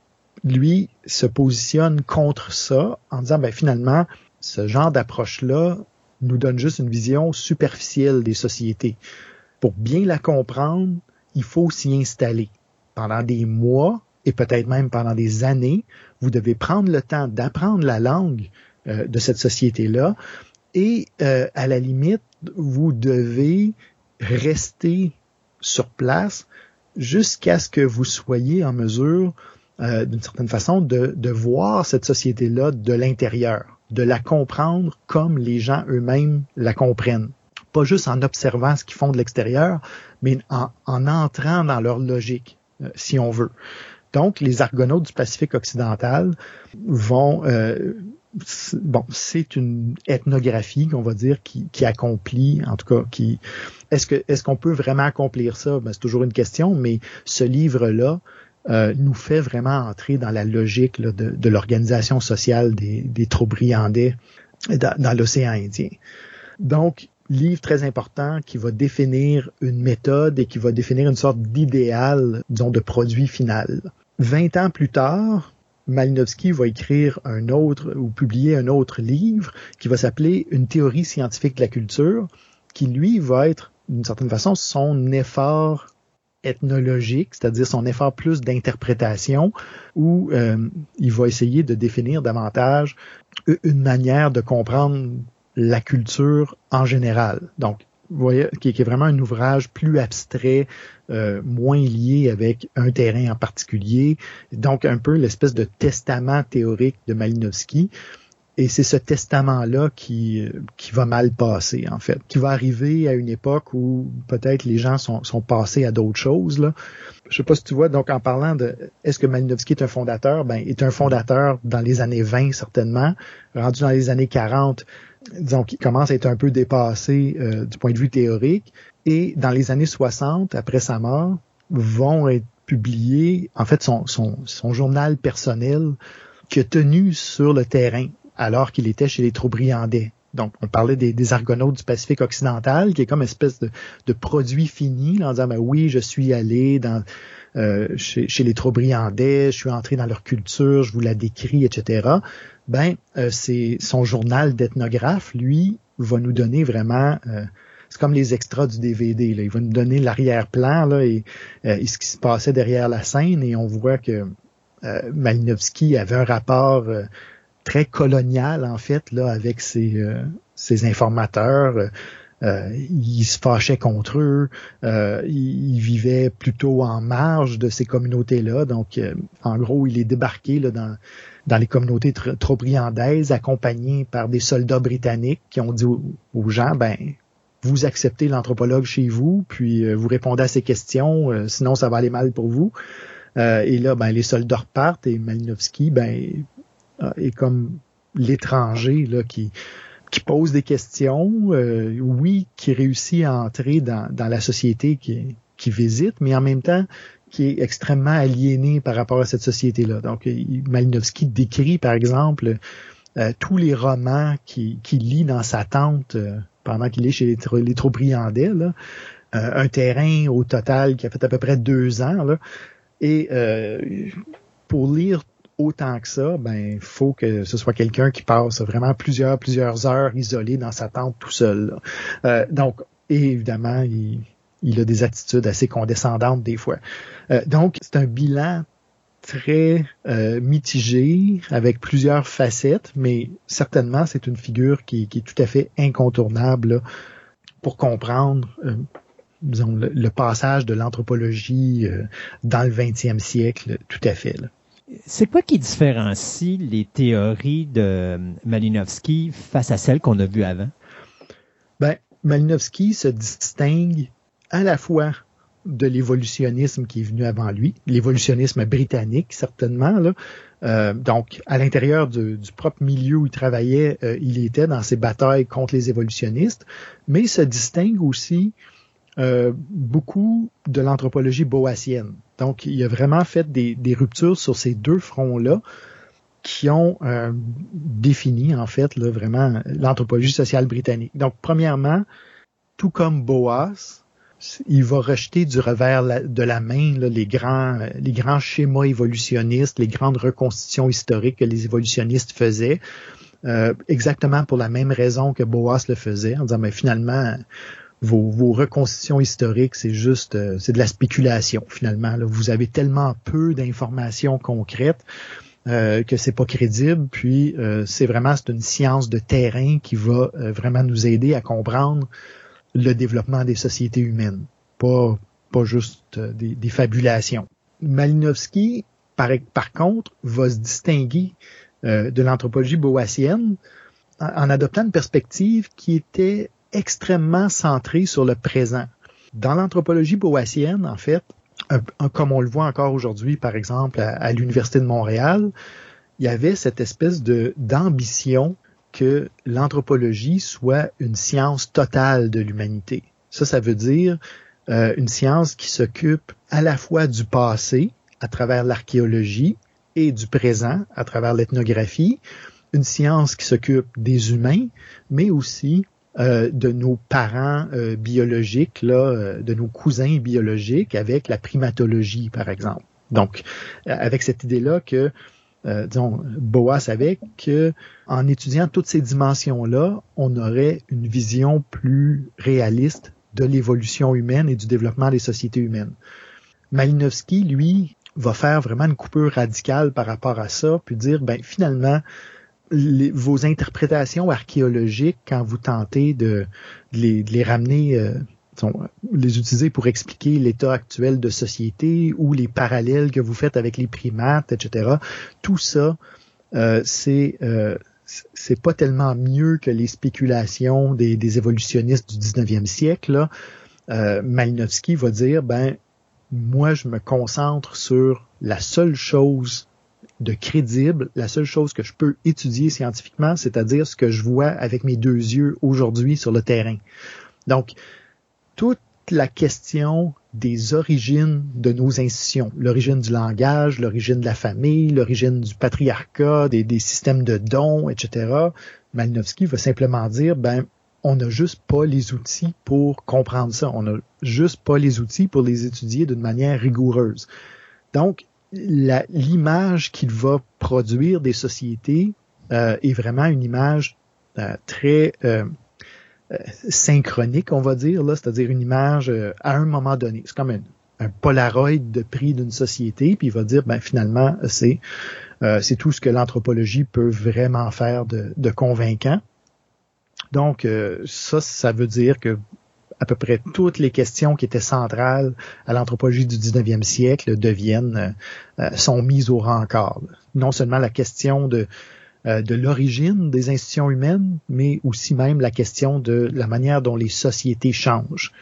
lui, se positionne contre ça en disant, ben, finalement, ce genre d'approche-là nous donne juste une vision superficielle des sociétés. Pour bien la comprendre, il faut s'y installer. Pendant des mois, et peut-être même pendant des années, vous devez prendre le temps d'apprendre la langue euh, de cette société-là et euh, à la limite, vous devez rester sur place jusqu'à ce que vous soyez en mesure, euh, d'une certaine façon, de, de voir cette société-là de l'intérieur, de la comprendre comme les gens eux-mêmes la comprennent. Pas juste en observant ce qu'ils font de l'extérieur, mais en, en entrant dans leur logique, si on veut. Donc, les argonautes du Pacifique occidental vont... Euh, bon, c'est une ethnographie qu'on va dire qui, qui, accomplit, en tout cas, qui est-ce que est-ce qu'on peut vraiment accomplir ça? Ben, c'est toujours une question, mais ce livre-là euh, nous fait vraiment entrer dans la logique de, de l'organisation sociale des, des Trobriandais dans, dans l'océan Indien. Donc, livre très important qui va définir une méthode et qui va définir une sorte d'idéal, disons, de produit final. Vingt ans plus tard, Malinowski va écrire un autre ou publier un autre livre qui va s'appeler Une théorie scientifique de la culture, qui lui va être d'une certaine façon son effort ethnologique, c'est-à-dire son effort plus d'interprétation, où euh, il va essayer de définir davantage une manière de comprendre la culture en général. Donc, voyez, qui, est vraiment un ouvrage plus abstrait, euh, moins lié avec un terrain en particulier. Donc, un peu l'espèce de testament théorique de Malinowski. Et c'est ce testament-là qui, qui va mal passer, en fait, qui va arriver à une époque où peut-être les gens sont, sont passés à d'autres choses. Là. Je sais pas si tu vois, donc en parlant de est-ce que Malinowski est un fondateur, ben, est un fondateur dans les années 20 certainement, rendu dans les années 40, disons, qui commence à être un peu dépassé euh, du point de vue théorique. Et dans les années 60, après sa mort, vont être publiés, en fait, son, son, son journal personnel qu'il a tenu sur le terrain alors qu'il était chez les Trobriandais. Donc, on parlait des, Argonautes du Pacifique occidental, qui est comme une espèce de, de produit fini, en disant, ben oui, je suis allé euh, chez, les Trobriandais, je suis entré dans leur culture, je vous la décris, etc ben euh, c'est son journal d'ethnographe, lui, va nous donner vraiment euh, c'est comme les extras du DVD. Là. Il va nous donner l'arrière-plan là, et, ce qui se passait derrière la scène et on voit que Malinowski avait un rapport très colonial en fait là avec ses, ses informateurs. Euh, il se fâchait contre eux, euh, il, vivait plutôt en marge de ces communautés-là. Donc, en gros, il est débarqué là, dans, dans les communautés trobriandaises, accompagnés par des soldats britanniques qui ont dit aux, gens, ben, vous acceptez l'anthropologue chez vous, puis euh, vous répondez à ses questions, euh, sinon ça va aller mal pour vous. Euh, et là, ben, les soldats repartent et Malinowski, ben, est comme l'étranger là qui qui pose des questions, oui, qui réussit à entrer dans, dans la société qui, qui visite, mais en même temps qui est extrêmement aliéné par rapport à cette société-là. Donc, Malinowski décrit, par exemple, euh, tous les romans qu'il lit dans sa tente euh, pendant qu'il est chez les, les Trobriandais, là, euh, un terrain au total qui a fait à peu près deux ans. Là, et pour lire autant que ça, ben faut que ce soit quelqu'un qui passe vraiment plusieurs plusieurs heures isolé dans sa tente tout seul. donc, évidemment, il, il a des attitudes assez condescendantes des fois. Euh, donc, c'est un bilan très euh, mitigé, avec plusieurs facettes, mais certainement c'est une figure qui, est tout à fait incontournable pour comprendre euh, disons, le, passage de l'anthropologie euh, dans le 20e siècle, tout à fait. C'est quoi qui différencie les théories de Malinowski face à celles qu'on a vues avant? Ben, Malinowski se distingue à la fois de l'évolutionnisme qui est venu avant lui, l'évolutionnisme britannique certainement. Là. Euh, donc, à l'intérieur du, propre milieu où il travaillait, euh, il était dans ses batailles contre les évolutionnistes, mais il se distingue aussi euh, beaucoup de l'anthropologie boassienne. Donc, il a vraiment fait des, des ruptures sur ces deux fronts-là qui ont défini, en fait, là, vraiment l'anthropologie sociale britannique. Donc, premièrement, tout comme Boas, il va rejeter du revers de la main les grands les grands schémas évolutionnistes, les grandes reconstitutions historiques que les évolutionnistes faisaient, euh, exactement pour la même raison que Boas le faisait, en disant mais finalement vos, vos reconstitutions historiques c'est juste euh, c'est de la spéculation finalement. Vous avez tellement peu d'informations concrètes. Euh, que c'est pas crédible, puis euh, c'est vraiment c'est une science de terrain qui va vraiment nous aider à comprendre le développement des sociétés humaines, pas, pas juste euh, des, des fabulations. Malinowski, par, par, contre, va se distinguer euh, de l'anthropologie boassienne en, adoptant une perspective qui était extrêmement centrée sur le présent. Dans l'anthropologie boassienne, en fait, comme on le voit encore aujourd'hui, par exemple, à, à l'Université de Montréal, il y avait cette espèce de d'ambition que l'anthropologie soit une science totale de l'humanité. Ça, ça veut dire euh, une science qui s'occupe à la fois du passé à travers l'archéologie et du présent à travers l'ethnographie, une science qui s'occupe des humains, mais aussi euh, de nos parents euh, biologiques, là, de nos cousins biologiques avec la primatologie, par exemple. Donc, avec cette idée-là que euh, disons, Boas savait que en étudiant toutes ces dimensions-là, on aurait une vision plus réaliste de l'évolution humaine et du développement des sociétés humaines. Malinowski, lui, va faire vraiment une coupure radicale par rapport à ça, puis dire, ben finalement, vos interprétations archéologiques, quand vous tentez de, les, de les, ramener euh, les utiliser pour expliquer l'état actuel de société ou les parallèles que vous faites avec les primates, etc. Tout ça, euh, c'est euh, c'est pas tellement mieux que les spéculations des, des évolutionnistes du 19e siècle. Là. Euh, Malinowski va dire, ben moi je me concentre sur la seule chose de crédible, la seule chose que je peux étudier scientifiquement, c'est-à-dire ce que je vois avec mes deux yeux aujourd'hui sur le terrain. Donc, toute la question des origines de nos institutions, l'origine du langage, l'origine de la famille, l'origine du patriarcat, des, systèmes de dons, etc. Malinowski va simplement dire, ben, on n'a juste pas les outils pour comprendre ça. On n'a juste pas les outils pour les étudier d'une manière rigoureuse. Donc, l'image qu'il va produire des sociétés euh, est vraiment une image euh, très euh, euh, synchronique, on va dire, là, c'est-à-dire une image euh, à un moment donné. C'est comme un, Polaroid de prix d'une société, puis il va dire, ben finalement, c'est euh, c'est tout ce que l'anthropologie peut vraiment faire de, de convaincant. Donc, ça, ça veut dire que à peu près toutes les questions qui étaient centrales à l'anthropologie du 19e siècle deviennent, sont mises au rencard. Non seulement la question de euh, de l'origine des institutions humaines, mais aussi même la question de la manière dont les sociétés changent.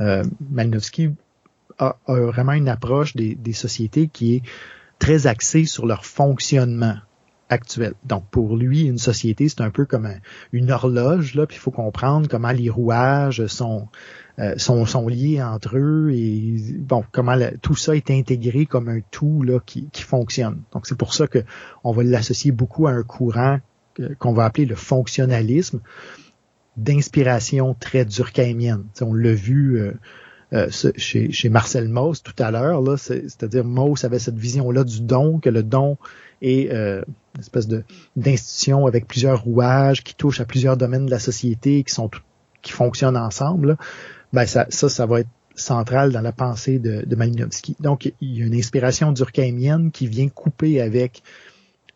Euh, Malinowski a, vraiment une approche des, sociétés qui est très axée sur leur fonctionnement actuel. Donc pour lui, une société, c'est un peu comme une horloge, là, puis il faut comprendre comment les rouages sont, euh, sont, sont, liés entre eux et bon, comment tout ça est intégré comme un tout là, qui, qui fonctionne. Donc c'est pour ça que on va l'associer beaucoup à un courant qu'on va appeler le fonctionnalisme d'inspiration très durkheimienne. on l'a vu euh, euh, chez, chez, Marcel Mauss tout à l'heure, là, c'est-à-dire Mauss avait cette vision-là du don, que le don est euh, une espèce de d'institution avec plusieurs rouages qui touchent à plusieurs domaines de la société, qui sont qui fonctionnent ensemble. Ben ça, ça, ça va être centrale dans la pensée de, de Malinowski. Donc, il y a une inspiration durkheimienne qui vient couper avec,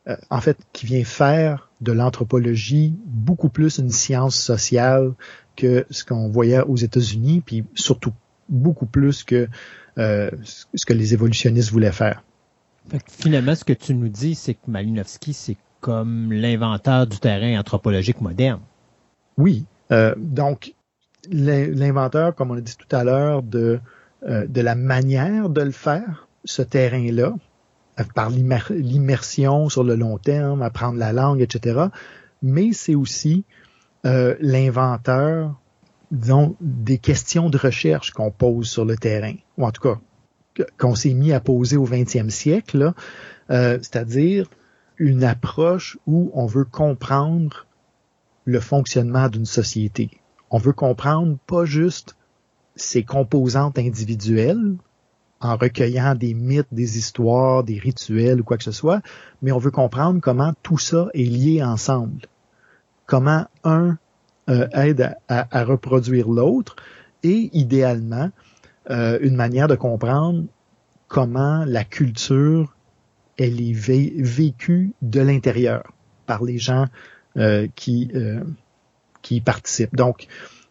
euh, en fait, qui vient faire de l'anthropologie beaucoup plus une science sociale que ce qu'on voyait aux États-Unis, puis surtout beaucoup plus que euh, ce que les évolutionnistes voulaient faire. Finalement, ce que tu nous dis, c'est que Malinowski, c'est comme l'inventeur du terrain anthropologique moderne. Oui. Euh, donc, l'inventeur, comme on a dit tout à l'heure, de, euh, de la manière de le faire, ce terrain-là, par l'immersion sur le long terme, apprendre la langue, etc. Mais c'est aussi euh, l'inventeur, disons, des questions de recherche qu'on pose sur le terrain, ou en tout cas qu'on s'est mis à poser au 20e siècle, euh, c'est-à-dire une approche où on veut comprendre le fonctionnement d'une société. On veut comprendre pas juste ses composantes individuelles en recueillant des mythes, des histoires, des rituels ou quoi que ce soit, mais on veut comprendre comment tout ça est lié ensemble. Comment un euh, aide à, reproduire l'autre et idéalement euh, une manière de comprendre comment la culture elle est vécue de l'intérieur par les gens euh, qui qui y participent. Donc,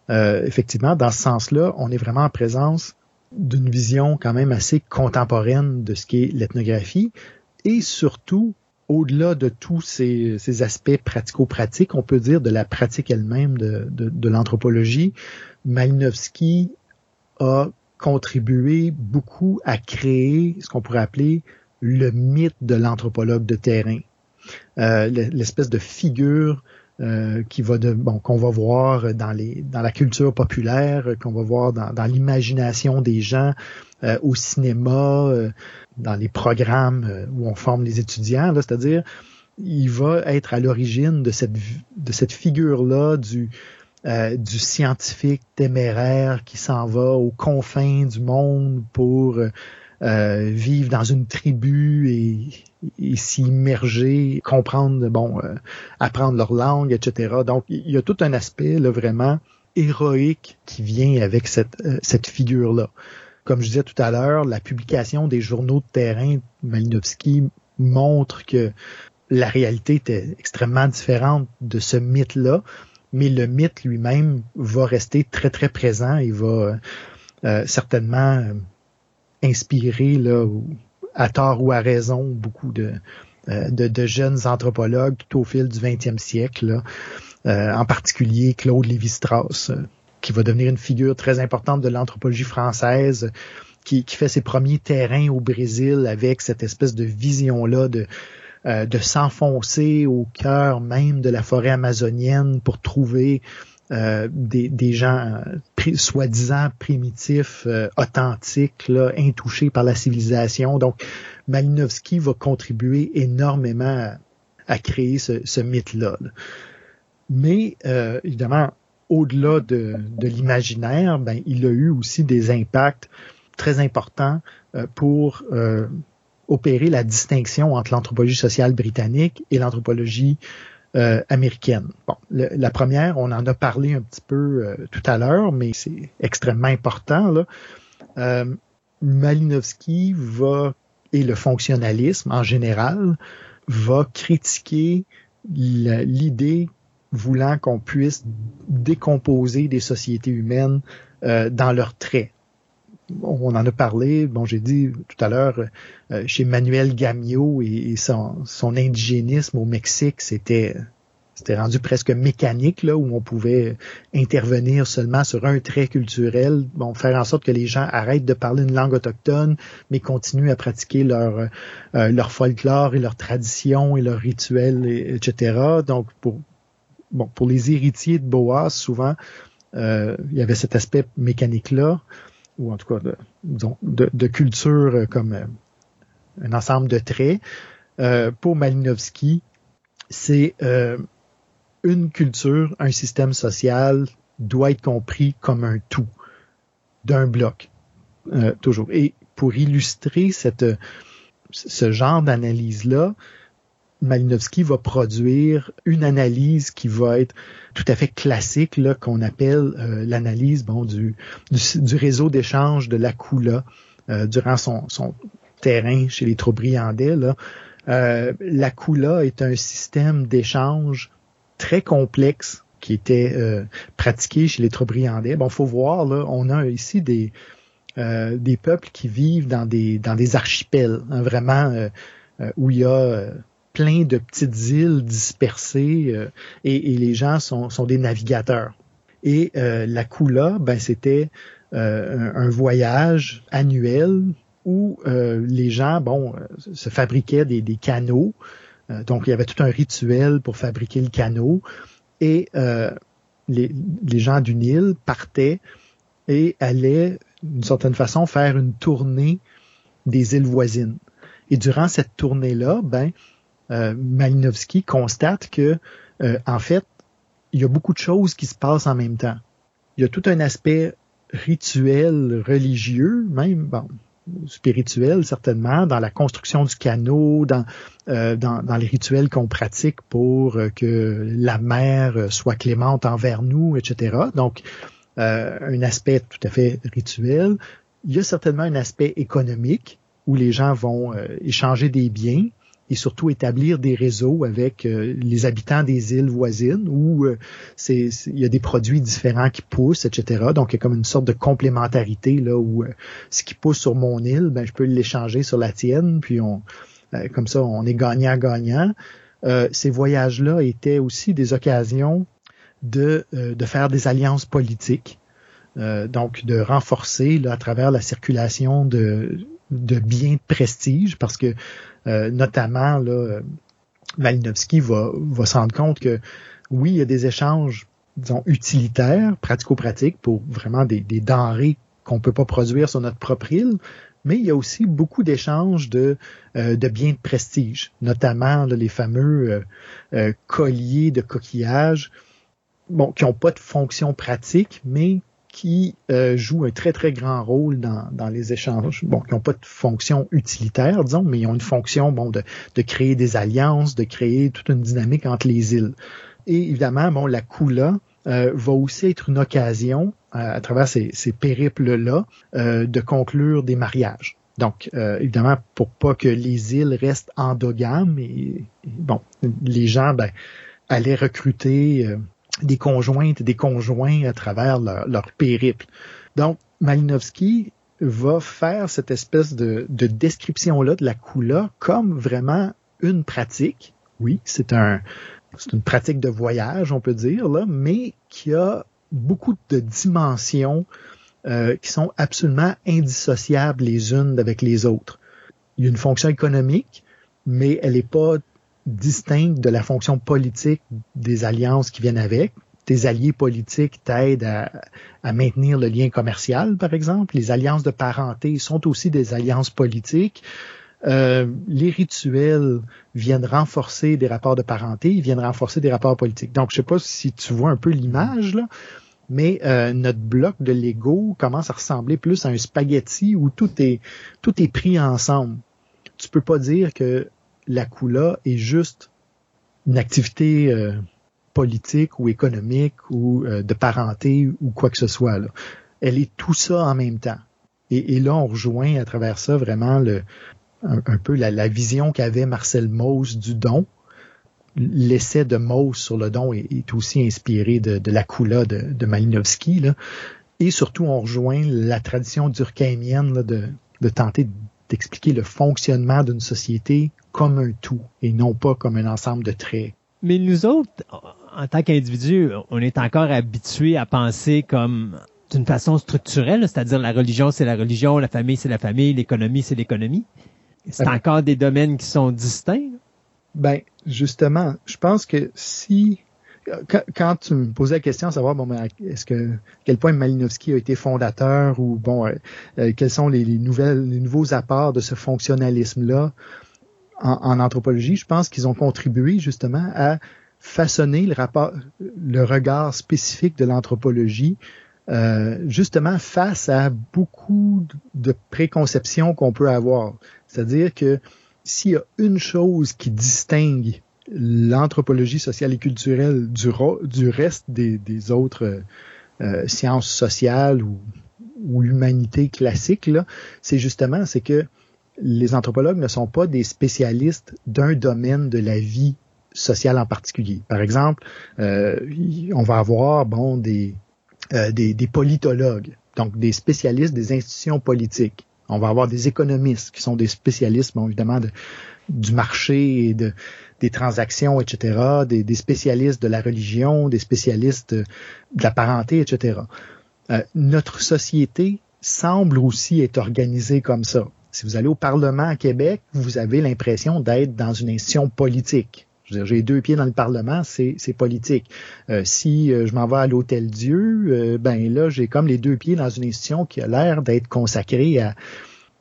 euh, effectivement, dans ce sens-là, on est vraiment en présence d'une vision quand même assez contemporaine de ce qu'est l'ethnographie et surtout, au-delà de tous ces, ces aspects pratico-pratiques, on peut dire de la pratique elle-même de, de, de l'anthropologie, Malinowski a contribué beaucoup à créer ce qu'on pourrait appeler le mythe de l'anthropologue de terrain, euh, l'espèce de figure euh, qui va de bon qu'on va voir dans les dans la culture populaire, qu'on va voir dans, l'imagination des gens euh, au cinéma, dans les programmes où on forme les étudiants, c'est-à-dire il va être à l'origine de cette de cette figure là du du scientifique téméraire qui s'en va aux confins du monde pour euh, vivre dans une tribu et, s'y immerger, comprendre, bon, euh, apprendre leur langue, etc. Donc, il y a tout un aspect là, vraiment héroïque qui vient avec cette, euh, figure-là. Comme je disais tout à l'heure, la publication des journaux de terrain Malinowski montre que la réalité était extrêmement différente de ce mythe-là, mais le mythe lui-même va rester très très présent et va certainement inspiré, là, à tort ou à raison, beaucoup de, euh, jeunes anthropologues tout au fil du 20e siècle, euh, en particulier Claude Lévi-Strauss, euh, qui va devenir une figure très importante de l'anthropologie française, qui, qui, fait ses premiers terrains au Brésil avec cette espèce de vision-là de, de s'enfoncer au cœur même de la forêt amazonienne pour trouver euh, des, gens euh, soi-disant primitifs, euh, authentiques, intouchés par la civilisation. Donc, Malinowski va contribuer énormément à, créer ce, ce mythe-là. Mais évidemment, au-delà de, de l'imaginaire, ben, il a eu aussi des impacts très importants pour opérer la distinction entre l'anthropologie sociale britannique et l'anthropologie euh, américaine. Bon, la première, on en a parlé un petit peu euh, tout à l'heure, mais c'est extrêmement important. Euh, Malinowski va, et le fonctionnalisme en général, va critiquer l'idée voulant qu'on puisse décomposer des sociétés humaines dans leurs traits on en a parlé, bon, j'ai dit tout à l'heure, euh, chez Manuel Gamio et, son, indigénisme au Mexique, c'était c'était rendu presque mécanique, là, où on pouvait intervenir seulement sur un trait culturel, bon, faire en sorte que les gens arrêtent de parler une langue autochtone, mais continuent à pratiquer leur, euh, leur folklore et leur tradition et leurs rituels, etc. Donc, pour, bon, pour les héritiers de Boas, souvent, euh, il y avait cet aspect mécanique-là ou en tout cas de, de, culture euh, comme euh, un ensemble de traits. Euh, pour Malinowski, c'est une culture, un système social doit être compris comme un tout, d'un bloc, toujours. Et pour illustrer ce genre d'analyse-là, Malinowski va produire une analyse qui va être tout à fait classique, qu'on appelle euh, l'analyse bon, du, réseau d'échange de la Kula euh, durant son, terrain chez les Trobriandais. Là. Euh, la Kula est un système d'échange très complexe qui était pratiqué chez les Trobriandais. Bon, faut voir, là, on a ici des, peuples qui vivent dans des, dans archipels, hein, vraiment où il y a plein de petites îles dispersées euh, et, les gens sont, des navigateurs. Et euh, la Kula, ben, c'était euh, un, voyage annuel où les gens, bon, se fabriquaient des, des canaux. donc, il y avait tout un rituel pour fabriquer le canot. Et les, les gens d'une île partaient et allaient, d'une certaine façon, faire une tournée des îles voisines. Et durant cette tournée-là, ben, euh, Malinowski constate que, euh, en fait, il y a beaucoup de choses qui se passent en même temps. Il y a tout un aspect rituel, religieux, même, bon, spirituel certainement, dans la construction du canot, dans, euh, dans, les rituels qu'on pratique pour que la mer soit clémente envers nous, etc. Donc, un aspect tout à fait rituel. Il y a certainement un aspect économique où les gens vont échanger des biens et surtout établir des réseaux avec euh, les habitants des îles voisines où euh, c'est, il y a des produits différents qui poussent, etc. Donc il y a comme une sorte de complémentarité là où euh, ce qui pousse sur mon île, ben je peux l'échanger sur la tienne, puis on comme ça on est gagnant-gagnant. ces voyages-là étaient aussi des occasions de, de faire des alliances politiques. donc de renforcer là, à travers la circulation de, de biens de prestige, parce que euh, notamment, là, Malinowski va, va se rendre compte que oui, il y a des échanges, disons, utilitaires, pratico-pratiques pour vraiment des, des denrées qu'on peut pas produire sur notre propre île, mais il y a aussi beaucoup d'échanges de, euh, de biens de prestige, notamment les fameux euh, colliers de coquillages, bon, qui n'ont pas de fonction pratique, mais qui euh, jouent un très, très grand rôle dans, dans les échanges. Bon, qui n'ont pas de fonction utilitaire, disons, mais ils ont une fonction bon, de, de créer des alliances, de créer toute une dynamique entre les îles. Et évidemment, bon, la Kula euh, va aussi être une occasion, euh, à travers ces, ces périples-là, euh, de conclure des mariages. Donc, évidemment, pour pas que les îles restent endogames, et, bon, les gens ben, allaient recruter des conjointes, des conjoints à travers leur, périple. Donc, Malinowski va faire cette espèce de, description-là de la Kula comme vraiment une pratique. Oui, c'est une pratique de voyage, on peut dire, là, mais qui a beaucoup de dimensions euh, qui sont absolument indissociables les unes avec les autres. Il y a une fonction économique, mais elle n'est pas distincte de la fonction politique des alliances qui viennent avec. Tes alliés politiques t'aident à, maintenir le lien commercial, par exemple. Les alliances de parenté sont aussi des alliances politiques. Euh, les rituels viennent renforcer des rapports de parenté, ils viennent renforcer des rapports politiques. Donc, je sais pas si tu vois un peu l'image, là, mais euh, notre bloc de Lego commence à ressembler plus à un spaghetti où tout est tout est pris ensemble. Tu peux pas dire que la Kula est juste une activité euh, politique ou économique ou euh, de parenté ou quoi que ce soit. Là. Elle est tout ça en même temps. Et, là, on rejoint à travers ça vraiment un, peu la, vision qu'avait Marcel Mauss du don. L'essai de Mauss sur le don est, aussi inspiré de, la Kula de, de Malinowski. Là. Et surtout, on rejoint la tradition durkheimienne de, de tenter d'expliquer le fonctionnement d'une société comme un tout et non pas comme un ensemble de traits. Mais nous autres, en tant qu'individus, on est encore habitués à penser comme d'une façon structurelle, c'est-à-dire la religion, c'est la religion, la famille, c'est la famille, l'économie, c'est l'économie. C'est encore des domaines qui sont distincts. Ben, justement, je pense que si quand, tu me posais la question de savoir bon ben, est-ce que quel point Malinowski a été fondateur ou bon euh, euh, quels sont les, nouvelles les nouveaux apports de ce fonctionnalisme là en, anthropologie je pense qu'ils ont contribué justement à façonner le rapport le regard spécifique de l'anthropologie euh, justement face à beaucoup de préconceptions qu'on peut avoir. C'est-à-dire que s'il y a une chose qui distingue l'anthropologie sociale et culturelle du, reste des, autres euh, sciences sociales ou, ou humanités classiques, c'est justement c'est que les anthropologues ne sont pas des spécialistes d'un domaine de la vie sociale en particulier. Par exemple, euh, on va avoir bon des, euh, des, des politologues, donc des spécialistes des institutions politiques. On va avoir des économistes qui sont des spécialistes, bon, évidemment, de, du marché et de, des transactions, etc., des, des, spécialistes de la religion, des spécialistes de la parenté, etc. Euh, notre société semble aussi être organisée comme ça. Si vous allez au Parlement à Québec, vous avez l'impression d'être dans une institution politique. J'ai deux pieds dans le Parlement, c'est politique. Euh, si euh, je m'en vais à l'Hôtel Dieu, euh, ben là, j'ai comme les deux pieds dans une institution qui a l'air d'être consacrée à,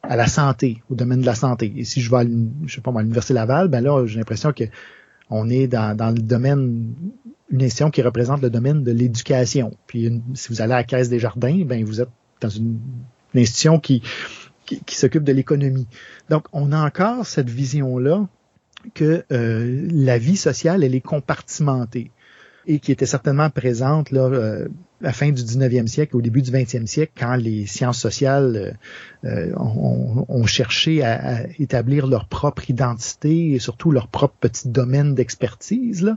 à la santé, au domaine de la santé. Et si je vais à, je l'Université Laval, ben là, j'ai l'impression que on est dans, dans le domaine, une institution qui représente le domaine de l'éducation. Puis si vous allez à la Caisse des Jardins, ben vous êtes dans une institution qui, qui, qui s'occupe de l'économie. Donc, on a encore cette vision-là que euh, la vie sociale, elle est compartimentée et qui était certainement présente là, euh, à la fin du 19e siècle, au début du 20e siècle, quand les sciences sociales euh, ont, ont, cherché à, à, établir leur propre identité et surtout leur propre petit domaine d'expertise.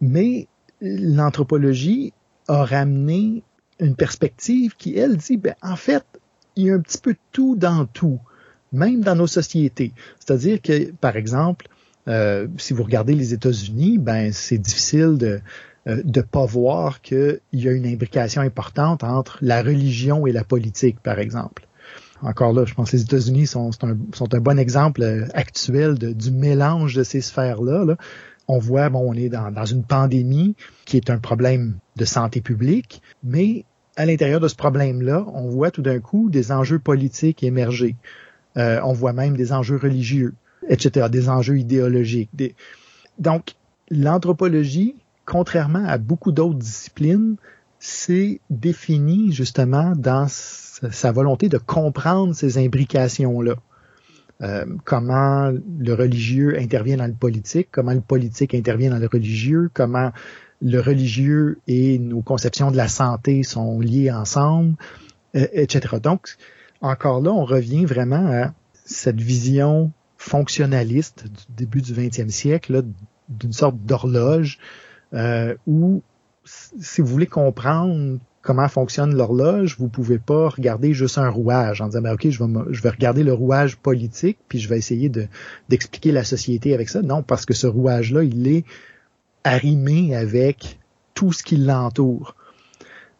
Mais l'anthropologie a ramené une perspective qui, elle, dit, ben, en fait, il y a un petit peu tout dans tout même dans nos sociétés. C'est-à-dire que, par exemple, euh, si vous regardez les États-Unis, ben c'est difficile de euh, de pas voir qu'il y a une imbrication importante entre la religion et la politique, par exemple. Encore là, je pense que les États-Unis sont, sont, un, bon exemple euh, actuel du mélange de ces sphères-là. Là. On voit, bon, on est dans, dans une pandémie qui est un problème de santé publique, mais à l'intérieur de ce problème-là, on voit tout d'un coup des enjeux politiques émerger. Euh, on voit même des enjeux religieux, etc., des enjeux idéologiques. Donc, l'anthropologie, contrairement à beaucoup d'autres disciplines, s'est définie justement dans sa volonté de comprendre ces imbrications-là. Euh, comment le religieux intervient dans le politique, comment le politique intervient dans le religieux, comment le religieux et nos conceptions de la santé sont liés ensemble, euh, etc. Donc, encore là, on revient vraiment à cette vision fonctionnaliste du début du 20e siècle, d'une sorte d'horloge, euh, où si vous voulez comprendre comment fonctionne l'horloge, vous pouvez pas regarder juste un rouage en disant ben, ok je vais je regarder le rouage politique puis je vais essayer de d'expliquer la société avec ça. Non parce que ce rouage là il est arrimé avec tout ce qui l'entoure.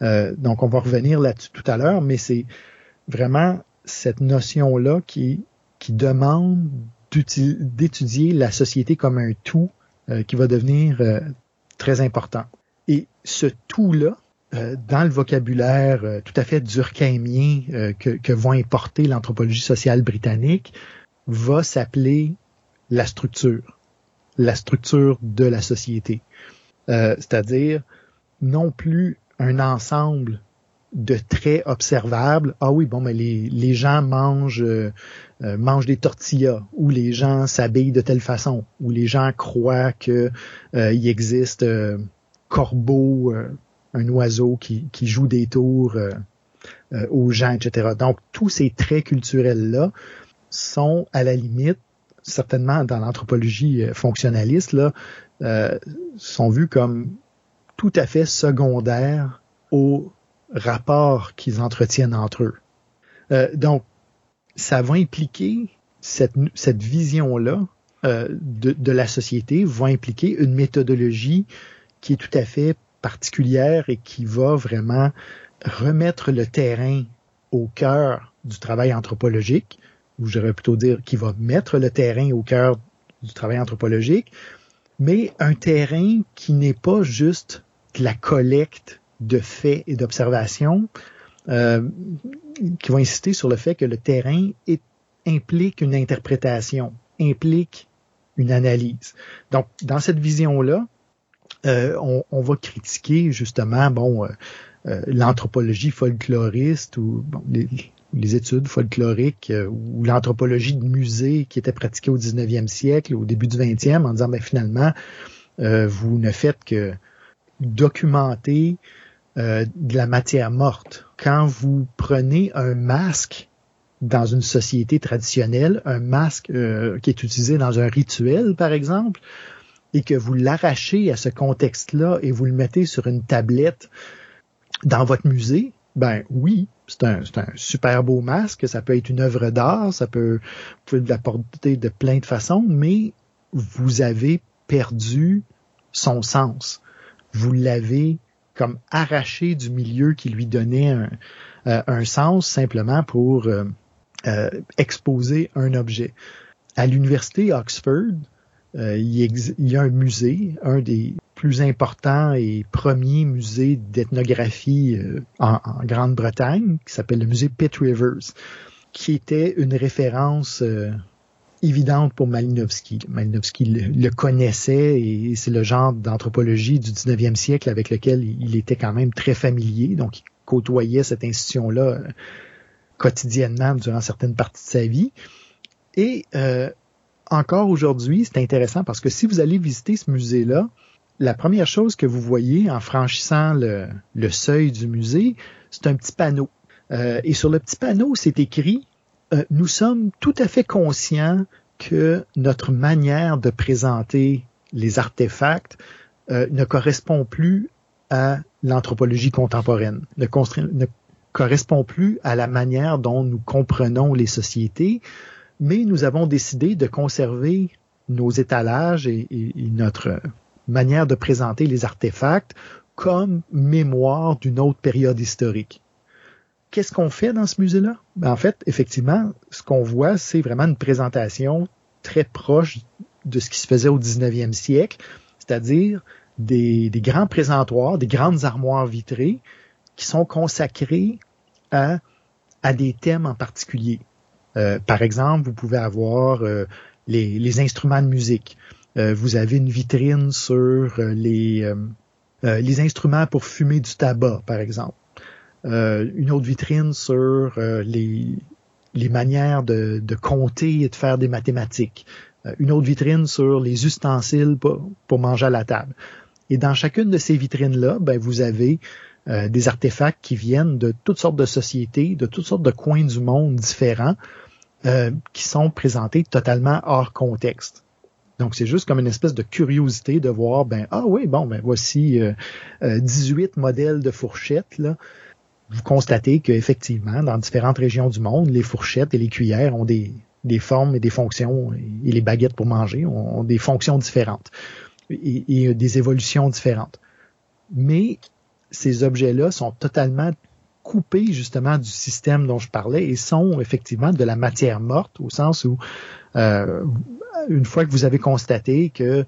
Euh, donc on va revenir là-dessus tout à l'heure, mais c'est vraiment cette notion-là qui, qui demande d'étudier la société comme un tout euh, qui va devenir euh, très important. Et ce tout-là, euh, dans le vocabulaire tout à fait durkheimien que, que va importer l'anthropologie sociale britannique, va s'appeler la structure, la structure de la société. C'est-à-dire non plus un ensemble de traits observables. Ah oui, bon, mais les, les gens mangent euh, euh, mangent des tortillas, ou les gens s'habillent de telle façon, ou les gens croient que euh, existe corbeau, un oiseau qui, qui joue des tours aux gens, etc. Donc tous ces traits culturels là sont à la limite certainement dans l'anthropologie fonctionnaliste là sont vus comme tout à fait secondaires au rapport qu'ils entretiennent entre eux. Euh, donc, ça va impliquer cette, vision-là euh, de, de, la société, va impliquer une méthodologie qui est tout à fait particulière et qui va vraiment remettre le terrain au cœur du travail anthropologique, ou j'aurais plutôt dire qui va mettre le terrain au cœur du travail anthropologique, mais un terrain qui n'est pas juste de la collecte de faits et d'observations euh, qui vont insister sur le fait que le terrain est, implique une interprétation, implique une analyse. Donc, dans cette vision-là, euh, on, on, va critiquer justement, bon, euh, euh l'anthropologie folkloriste ou bon, les, les études folkloriques euh, ou l'anthropologie de musée qui était pratiquée au 19e siècle, au début du 20e, en disant, ben, finalement, euh, vous ne faites que documenter de la matière morte. Quand vous prenez un masque dans une société traditionnelle, un masque qui est utilisé dans un rituel, par exemple, et que vous l'arrachez à ce contexte-là et vous le mettez sur une tablette dans votre musée, ben oui, c'est un, un, super beau masque, ça peut être une œuvre d'art, ça peut, vous pouvez l'apporter de plein de façons, mais vous avez perdu son sens. Vous l'avez comme arraché du milieu qui lui donnait un, euh, sens simplement pour euh, euh, exposer un objet. À l'université Oxford, il, y a un musée, un des plus important et premier musée d'ethnographie euh, en, Grande-Bretagne, qui s'appelle le musée Pitt Rivers, qui était une référence euh, évidente pour Malinowski. Malinowski le, connaissait et c'est le genre d'anthropologie du 19e siècle avec lequel il était quand même très familier, donc il côtoyait cette institution-là euh, quotidiennement durant certaines parties de sa vie. Et encore aujourd'hui, c'est intéressant parce que si vous allez visiter ce musée-là, la première chose que vous voyez en franchissant le, seuil du musée, c'est un petit panneau. Euh, et sur le petit panneau, c'est écrit euh, Nous sommes tout à fait conscients que notre manière de présenter les artefacts euh, ne correspond plus à l'anthropologie contemporaine, ne, ne, correspond plus à la manière dont nous comprenons les sociétés, mais nous avons décidé de conserver nos étalages et notre manière de présenter les artefacts comme mémoire d'une autre période historique. Qu'est-ce qu'on fait dans ce musée-là? Ben, en fait, effectivement, ce qu'on voit, c'est vraiment une présentation très proche de ce qui se faisait au 19e siècle, c'est-à-dire des, grands présentoirs, des grandes armoires vitrées qui sont consacrées à, des thèmes en particulier. Euh, par exemple, vous pouvez avoir euh, les, instruments de musique. Euh, vous avez une vitrine sur euh, les, euh, les instruments pour fumer du tabac, par exemple. une autre vitrine sur les, manières de, compter et de faire des mathématiques. une autre vitrine sur les ustensiles pour, pour, manger à la table. Et dans chacune de ces vitrines-là, ben, vous avez des artefacts qui viennent de toutes sortes de sociétés, de toutes sortes de coins du monde différents, qui sont présentés totalement hors contexte. Donc, c'est juste comme une espèce de curiosité de voir, ben, ah oui, bon, ben, voici euh, 18 euh, modèles de fourchettes, là. Vous constatez qu'effectivement, dans différentes régions du monde, les fourchettes et les cuillères ont des, des formes et des fonctions, et les baguettes pour manger ont, des fonctions différentes et, des évolutions différentes. Mais ces objets-là sont totalement coupés justement du système dont je parlais et sont effectivement de la matière morte au sens où une fois que vous avez constaté que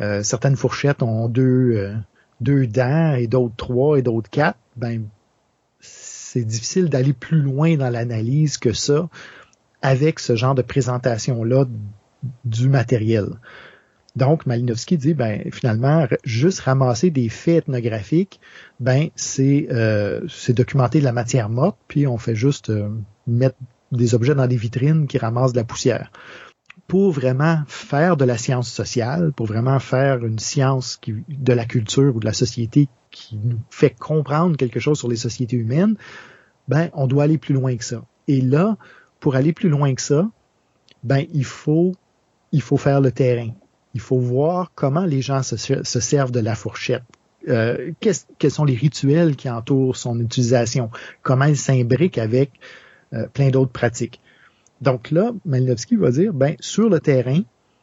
euh, certaines fourchettes ont deux, euh, deux dents et d'autres trois et d'autres quatre, ben c'est difficile d'aller plus loin dans l'analyse que ça avec ce genre de présentation-là du matériel. Donc, Malinowski dit, ben, finalement, juste ramasser des faits ethnographiques, ben, c'est euh, documenter de la matière morte, puis on fait juste euh, mettre des objets dans des vitrines qui ramassent de la poussière pour vraiment faire de la science sociale, pour vraiment faire une science de la culture ou de la société qui nous fait comprendre quelque chose sur les sociétés humaines, ben, on doit aller plus loin que ça. Et là, pour aller plus loin que ça, ben, il faut, il faut faire le terrain. Il faut voir comment les gens se, se servent de la fourchette. Euh, quels sont les rituels qui entourent son utilisation? Comment ils s'imbriquent avec euh, plein d'autres pratiques? Donc là, Malinowski va dire, ben, sur le terrain,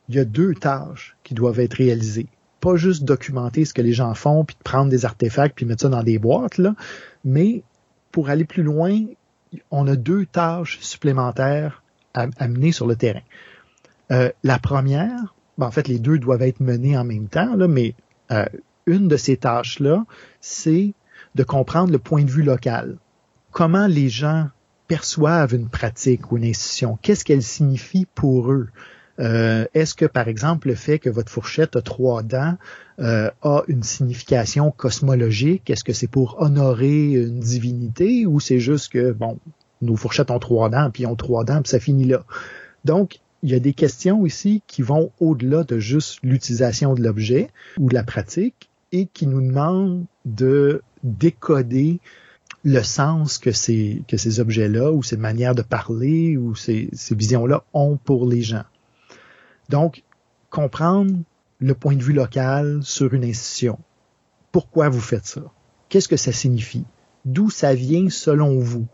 il y a deux tâches qui doivent être réalisées. Pas juste documenter ce que les gens font, puis prendre des artefacts, puis mettre ça dans des boîtes, là, mais pour aller plus loin, on a deux tâches supplémentaires à, mener sur le terrain. Euh, la première, ben, en fait, les deux doivent être menées en même temps, là, mais euh, une de ces tâches-là, c'est de comprendre le point de vue local. Comment les gens perçoivent une pratique ou une institution, qu'est-ce qu'elle signifie pour eux? Euh, est-ce que, par exemple, le fait que votre fourchette a trois dents euh, a une signification cosmologique? Est-ce que c'est pour honorer une divinité ou c'est juste que, bon, nos fourchettes ont trois dents, puis ont trois dents, puis ça finit là? Donc, il y a des questions ici qui vont au-delà de juste l'utilisation de l'objet ou de la pratique et qui nous demandent de décoder le sens que ces, objets-là ou ces manières de parler ou ces, ces visions-là ont pour les gens. Donc, comprendre le point de vue local sur une institution. Pourquoi vous faites ça? Qu'est-ce que ça signifie? D'où ça vient selon vous?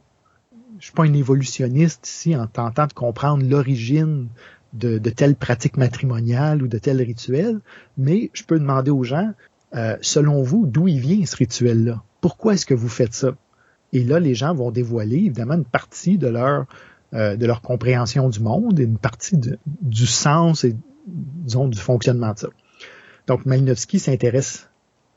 Je suis pas un évolutionniste ici en tentant de comprendre l'origine de, de, telle pratique matrimoniale ou de tel rituel, mais je peux demander aux gens, euh, selon vous, d'où il vient ce rituel-là? Pourquoi est-ce que vous faites ça? Et là, les gens vont dévoiler évidemment une partie de leur euh, de leur compréhension du monde et une partie du sens et disons du fonctionnement de ça. Donc Malinowski s'intéresse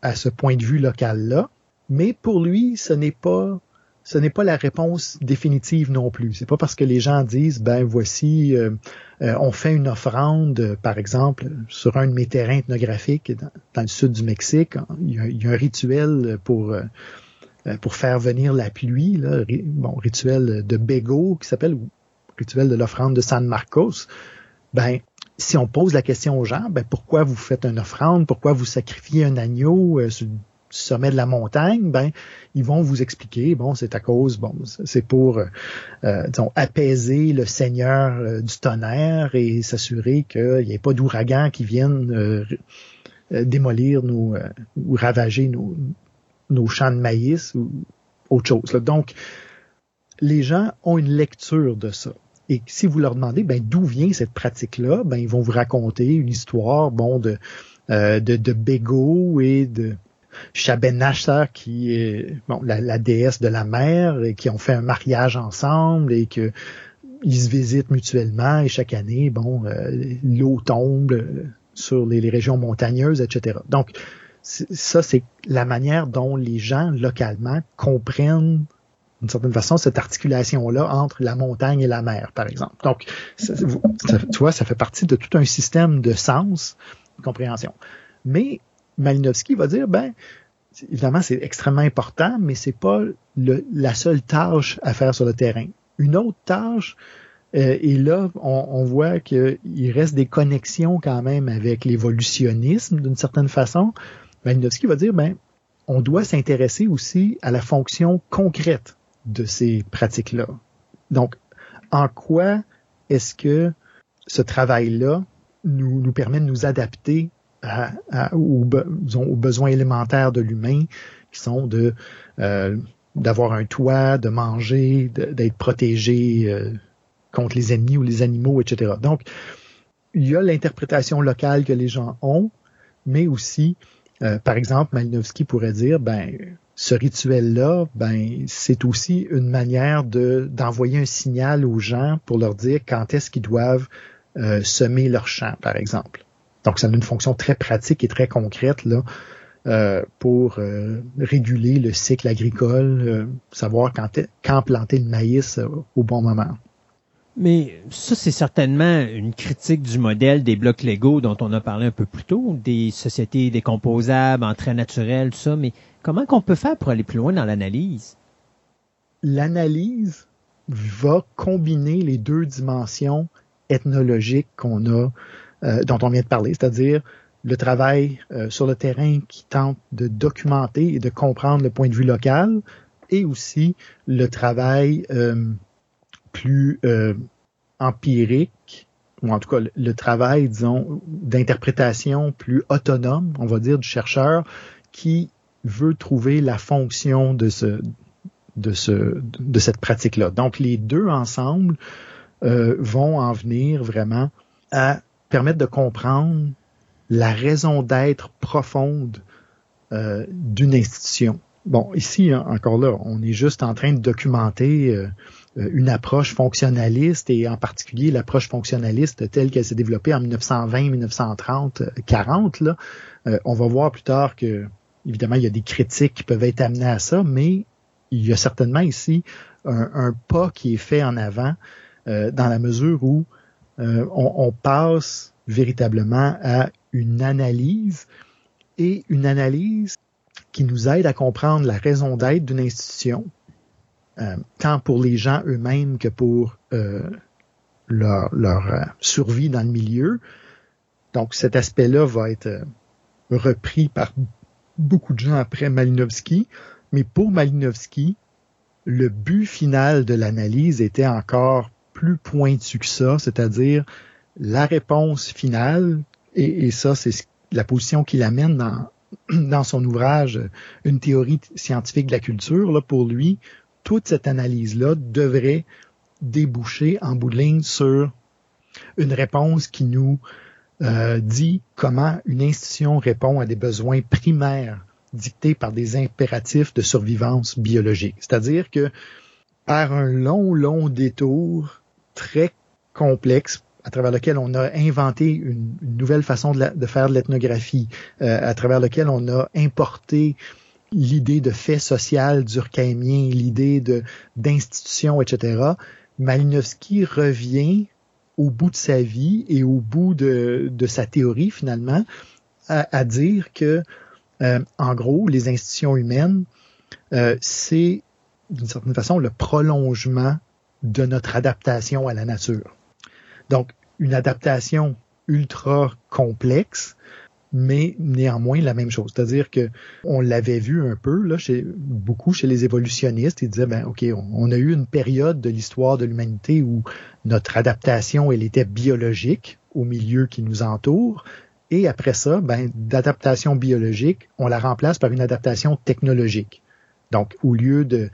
à ce point de vue local-là, mais pour lui, ce n'est pas ce n'est pas la réponse définitive non plus. C'est pas parce que les gens disent ben voici euh, euh, on fait une offrande par exemple sur un de mes terrains ethnographiques dans, le sud du Mexique, il y a, un rituel pour euh, pour faire venir la pluie, là, bon, rituel de Bego qui s'appelle rituel de l'offrande de San Marcos, ben, si on pose la question aux gens, ben, pourquoi vous faites une offrande, pourquoi vous sacrifiez un agneau euh, sur sommet de la montagne, ben, ils vont vous expliquer, bon, c'est à cause, bon, c'est pour, euh, euh apaiser le seigneur du tonnerre et s'assurer qu'il n'y ait pas d'ouragan qui viennent démolir nos, ou ravager nos, nos champs de maïs ou autre chose. Donc, les gens ont une lecture de ça. Et si vous leur demandez ben, d'où vient cette pratique-là, ben, ils vont vous raconter une histoire bon, de, euh, de, de Bégo et de Shabenasha, qui est bon, la, déesse de la mer, et qui ont fait un mariage ensemble et que ils se visitent mutuellement et chaque année, bon, euh, l'eau tombe sur les, les, régions montagneuses, etc. Donc, ça, c'est la manière dont les gens localement comprennent d'une certaine façon cette articulation-là entre la montagne et la mer, par exemple. Donc, ça, tu vois, ça fait partie de tout un système de sens, de compréhension. Mais Malinowski va dire, ben, évidemment, c'est extrêmement important, mais c'est pas la seule tâche à faire sur le terrain. Une autre tâche, euh, et là, on, on voit qu'il reste des connexions quand même avec l'évolutionnisme d'une certaine façon. Malinowski va dire, ben, on doit s'intéresser aussi à la fonction concrète de ces pratiques-là. Donc, en quoi est-ce que ce travail-là nous, permet de nous adapter aux, besoins élémentaires de l'humain, qui sont euh, d'avoir un toit, de manger, d'être protégé euh, contre les ennemis ou les animaux, etc. Donc, il y a l'interprétation locale que les gens ont, mais aussi euh, par exemple, Malinowski pourrait dire, ben, ce rituel-là, ben, c'est aussi une manière de d'envoyer un signal aux gens pour leur dire quand est-ce qu'ils doivent euh, semer leur champ, par exemple. Donc, ça a une fonction très pratique et très concrète là euh, pour réguler le cycle agricole, savoir quand, quand planter le maïs au bon moment. Mais ça, c'est certainement une critique du modèle des blocs Lego dont on a parlé un peu plus tôt, des sociétés décomposables, en train naturel, tout ça. Mais comment qu'on peut faire pour aller plus loin dans l'analyse? L'analyse va combiner les deux dimensions ethnologiques qu'on a, euh, dont on vient de parler, c'est-à-dire le travail euh, sur le terrain qui tente de documenter et de comprendre le point de vue local, et aussi le travail euh, plus euh, empirique, ou en tout cas le, travail, disons, d'interprétation plus autonome, on va dire, du chercheur qui veut trouver la fonction de ce de ce de cette pratique-là. Donc les deux ensemble euh, vont en venir vraiment à permettre de comprendre la raison d'être profonde euh, d'une institution. Bon, ici, encore là, on est juste en train de documenter une approche fonctionnaliste et en particulier l'approche fonctionnaliste telle qu'elle s'est développée en 1920, 1930, 40. Là, euh, on va voir plus tard que évidemment il y a des critiques qui peuvent être amenées à ça, mais il y a certainement ici un, pas qui est fait en avant euh, dans la mesure où on, on passe véritablement à une analyse et une analyse qui nous aide à comprendre la raison d'être d'une institution, tant pour les gens eux-mêmes que pour leur, leur survie dans le milieu. Donc cet aspect-là va être repris par beaucoup de gens après Malinowski, mais pour Malinowski, le but final de l'analyse était encore plus pointu que ça, c'est-à-dire la réponse finale, et, ça c'est la position qu'il amène dans, dans son ouvrage Une théorie scientifique de la culture, là, pour lui, toute cette analyse-là devrait déboucher en bout de ligne sur une réponse qui nous euh, dit comment une institution répond à des besoins primaires dictés par des impératifs de survivance biologique. C'est-à-dire que par un long, long détour très complexe à travers lequel on a inventé une, nouvelle façon de, faire de l'ethnographie, euh, à travers lequel on a importé l'idée de fait social durkheimien, l'idée de d'institution, etc. Malinowski revient au bout de sa vie et au bout de, de sa théorie finalement à, à dire que euh, en gros les institutions humaines euh, c'est d'une certaine façon le prolongement de notre adaptation à la nature. Donc une adaptation ultra complexe mais néanmoins la même chose. C'est-à-dire que on l'avait vu un peu là, chez beaucoup chez les évolutionnistes. Ils disaient ben ok, on, a eu une période de l'histoire de l'humanité où notre adaptation elle était biologique au milieu qui nous entoure. Et après ça, ben, d'adaptation biologique, on la remplace par une adaptation technologique. Donc, au lieu de,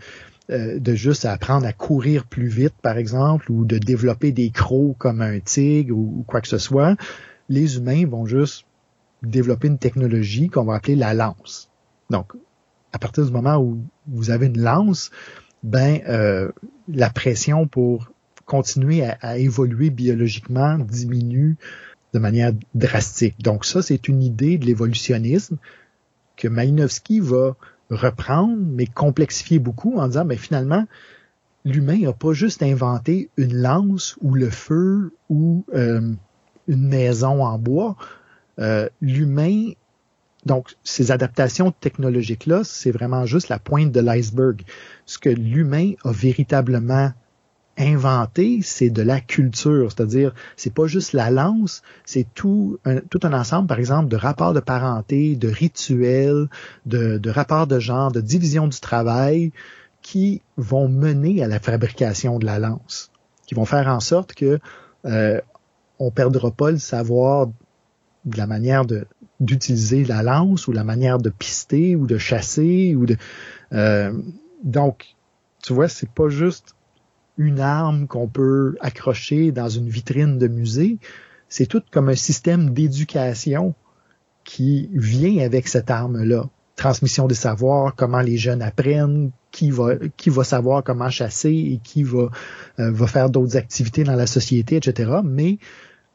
euh, de juste apprendre à courir plus vite, par exemple, ou de développer des crocs comme un tigre ou quoi que ce soit, les humains vont juste développer une technologie qu'on va appeler la lance. Donc, à partir du moment où vous avez une lance, ben euh, la pression pour continuer à, évoluer biologiquement diminue de manière drastique. Donc ça, c'est une idée de l'évolutionnisme que Malinowski va reprendre, mais complexifier beaucoup en disant, mais finalement, l'humain n'a pas juste inventé une lance ou le feu ou euh, une maison en bois. Euh, l'humain, donc ces adaptations technologiques-là, c'est vraiment juste la pointe de l'iceberg. Ce que l'humain a véritablement inventé, c'est de la culture, c'est-à-dire c'est pas juste la lance, c'est tout un, tout un ensemble, par exemple, de rapports de parenté, de rituels, de, de rapports de genre, de division du travail, qui vont mener à la fabrication de la lance, qui vont faire en sorte que euh, on perdra pas le savoir de la manière de d'utiliser la lance ou la manière de pister ou de chasser ou de euh, donc tu vois c'est pas juste une arme qu'on peut accrocher dans une vitrine de musée. C'est tout comme un système d'éducation qui vient avec cette arme là transmission des savoirs comment les jeunes apprennent qui va qui va savoir comment chasser et qui va euh, va faire d'autres activités dans la société etc mais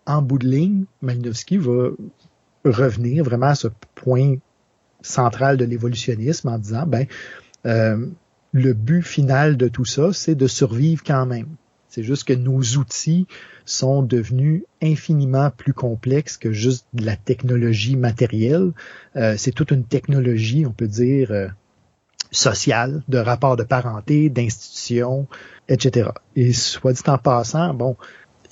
en bout de ligne, Malinowski va revenir vraiment à ce point central de l'évolutionnisme en disant, ben, euh, le but final de tout ça, c'est de survivre quand même. C'est juste que nos outils sont devenus infiniment plus complexes que juste la technologie matérielle. Euh, c'est toute une technologie, on peut dire, euh, sociale, de rapport de parenté, d'institutions, etc. Et soit dit en passant, bon,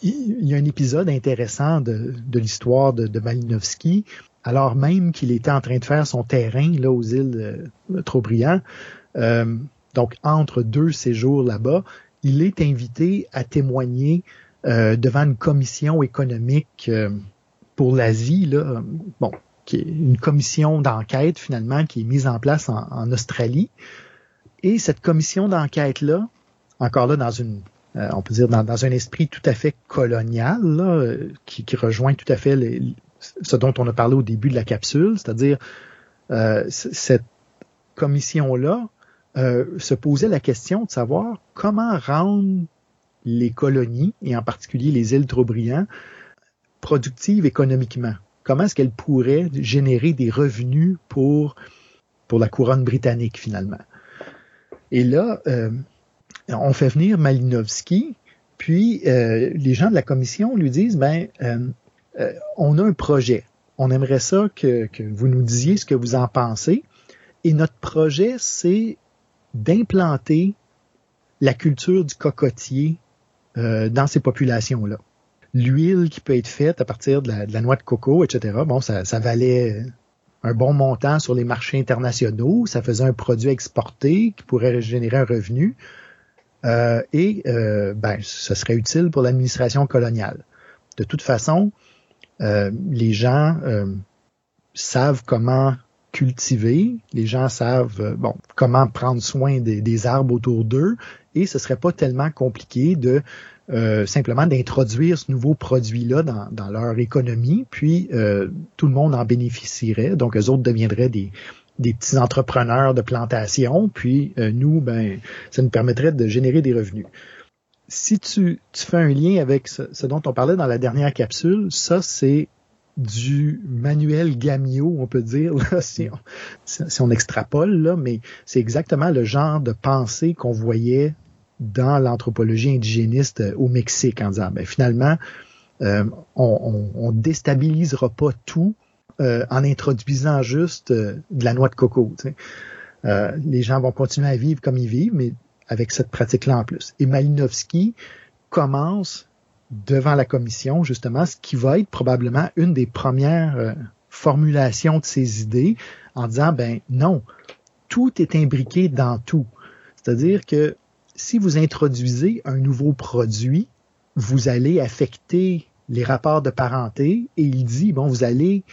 il y a un épisode intéressant de, l'histoire de, Malinowski, alors même qu'il était en train de faire son terrain là aux îles de Trobriand. Euh, donc entre deux séjours là-bas, il est invité à témoigner euh, devant une commission économique euh, pour l'Asie, là, bon, qui est une commission d'enquête finalement qui est mise en place en, en Australie. Et cette commission d'enquête là, encore là dans une euh, on peut dire dans, un esprit tout à fait colonial, qui, rejoint tout à fait ce dont on a parlé au début de la capsule, c'est-à-dire euh, cette commission-là euh, se posait la question de savoir comment rendre les colonies, et en particulier les îles Trobriand, productives économiquement. Comment est-ce qu'elles pourraient générer des revenus pour, pour la couronne britannique finalement. Et là, on fait venir Malinowski, puis euh, les gens de la commission lui disent, ben, euh, euh, on a un projet. On aimerait ça que, vous nous disiez ce que vous en pensez. Et notre projet, c'est d'implanter la culture du cocotier dans ces populations-là. L'huile qui peut être faite à partir de la, noix de coco, etc., bon, ça, ça, valait un bon montant sur les marchés internationaux, ça faisait un produit exporté qui pourrait générer un revenu, euh, et euh, ben, ce serait utile pour l'administration coloniale. De toute façon, euh, les gens euh, savent comment cultiver, les gens savent euh, bon comment prendre soin des, des arbres autour d'eux, et ce serait pas tellement compliqué de euh, simplement d'introduire ce nouveau produit-là dans, dans, leur économie, puis tout le monde en bénéficierait. Donc, eux autres deviendraient des, des petits entrepreneurs de plantation, puis euh, nous, ben, ça nous permettrait de générer des revenus. Si tu, tu fais un lien avec ce, dont on parlait dans la dernière capsule, ça c'est du manuel Gamio, on peut dire, si, on, si on extrapole, là, mais c'est exactement le genre de pensée qu'on voyait dans l'anthropologie indigéniste euh, au Mexique en disant, ben, finalement, euh, on, on, déstabilisera pas tout euh, en introduisant juste de la noix de coco. les gens vont continuer à vivre comme ils vivent, mais avec cette pratique-là en plus. Et Malinowski commence devant la commission, justement, ce qui va être probablement une des premières formulations de ses idées en disant, ben non, tout est imbriqué dans tout. C'est-à-dire que si vous introduisez un nouveau produit, vous allez affecter les rapports de parenté et il dit, bon, vous allez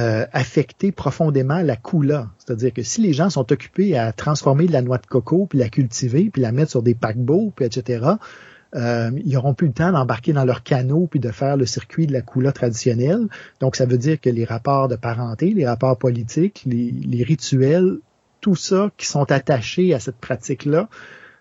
euh, affecter profondément la coula. C'est-à-dire que si les gens sont occupés à transformer de la noix de coco, puis la cultiver, puis la mettre sur des paquebots, puis etc., euh, ils n'auront plus le temps d'embarquer dans leur canot puis de faire le circuit de la coula traditionnelle. Donc, ça veut dire que les rapports de parenté, les rapports politiques, les, les rituels, tout ça qui sont attachés à cette pratique-là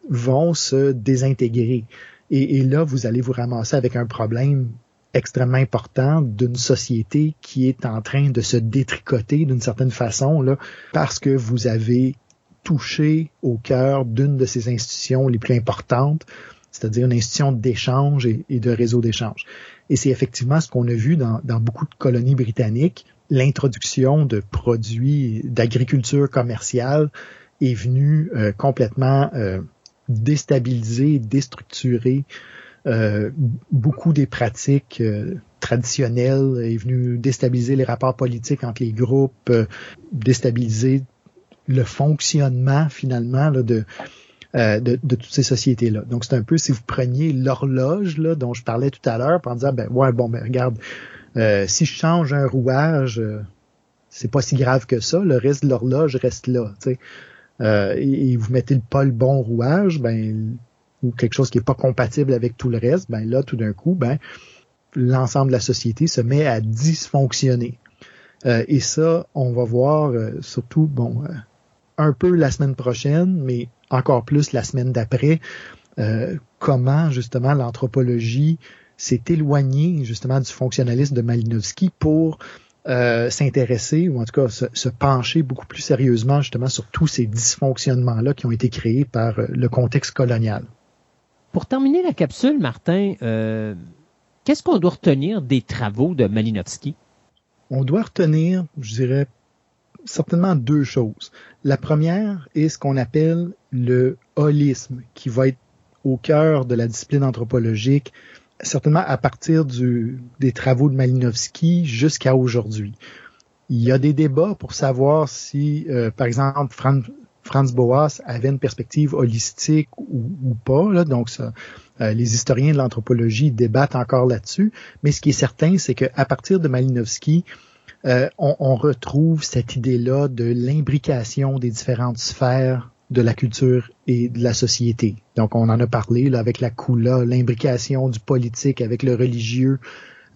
vont se désintégrer. Et, là, vous allez vous ramasser avec un problème extrêmement important d'une société qui est en train de se détricoter d'une certaine façon, là, parce que vous avez touché au cœur d'une de ces institutions les plus importantes, c'est-à-dire une institution d'échange et, de réseau d'échange. Et c'est effectivement ce qu'on a vu dans, beaucoup de colonies britanniques, l'introduction de produits d'agriculture commerciale est venue euh, complètement euh, déstabiliser, déstructurer beaucoup des pratiques euh, traditionnelles, est venu déstabiliser les rapports politiques entre les groupes, euh, déstabiliser le fonctionnement finalement là, de, de, de, toutes ces sociétés-là. Donc c'est un peu si vous preniez l'horloge là dont je parlais tout à l'heure, en disant ben ouais bon ben regarde si je change un rouage c'est pas si grave que ça, le reste de l'horloge reste là. euh, et, vous mettez pas le bon rouage, ben ou quelque chose qui est pas compatible avec tout le reste, ben là tout d'un coup, ben l'ensemble de la société se met à dysfonctionner. Euh, et ça, on va voir euh, surtout, bon, un peu la semaine prochaine, mais encore plus la semaine d'après, comment justement l'anthropologie s'est éloignée justement du fonctionnalisme de Malinowski pour euh, s'intéresser ou en tout cas se, pencher beaucoup plus sérieusement justement sur tous ces dysfonctionnements-là qui ont été créés par euh, le contexte colonial. Pour terminer la capsule, Martin, euh, qu'est-ce qu'on doit retenir des travaux de Malinowski? On doit retenir, je dirais, certainement deux choses. La première est ce qu'on appelle le holisme, qui va être au cœur de la discipline anthropologique certainement à partir du, des travaux de Malinowski jusqu'à aujourd'hui. Il y a des débats pour savoir si, euh, par exemple, Franz Boas avait une perspective holistique ou, pas. Donc, ça, euh, les historiens de l'anthropologie débattent encore là-dessus. Mais ce qui est certain, c'est qu'à partir de Malinowski, euh, on, retrouve cette idée-là de l'imbrication des différentes sphères de la culture et de la société. Donc, on en a parlé avec la Kula, l'imbrication du politique avec le religieux,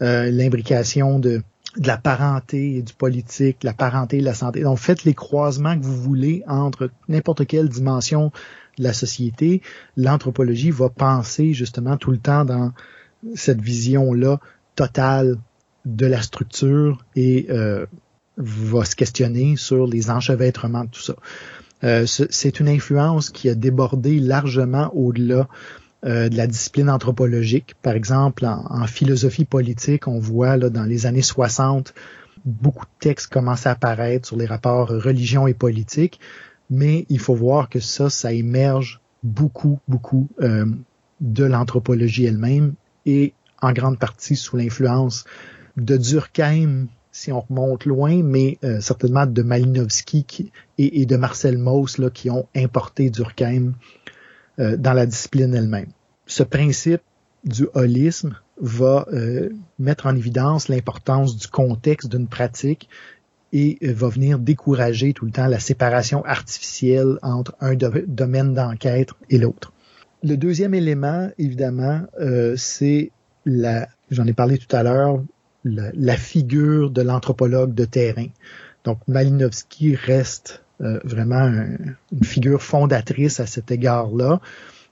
euh, l'imbrication de, de la parenté et du politique, la parenté et la santé. Donc, faites les croisements que vous voulez entre n'importe quelle dimension de la société. L'anthropologie va penser justement tout le temps dans cette vision-là totale de la structure et euh, va se questionner sur les enchevêtrements de tout ça. Euh, c'est une influence qui a débordé largement au-delà euh, de la discipline anthropologique. Par exemple, en, philosophie politique, on voit là, dans les années 60, beaucoup de textes commencent à apparaître sur les rapports religion et politique, mais il faut voir que ça, ça émerge beaucoup, beaucoup de l'anthropologie elle-même et en grande partie sous l'influence de Durkheim, si on remonte loin, mais euh, certainement de Malinowski et, de Marcel Mauss là, qui ont importé Durkheim euh, dans la discipline elle-même. Ce principe du holisme va euh, mettre en évidence l'importance du contexte d'une pratique et va venir décourager tout le temps la séparation artificielle entre un domaine d'enquête et l'autre. Le deuxième élément, évidemment, c'est la, j'en ai parlé tout à l'heure, la, figure de l'anthropologue de terrain. Donc Malinowski reste euh, vraiment une figure fondatrice à cet égard-là.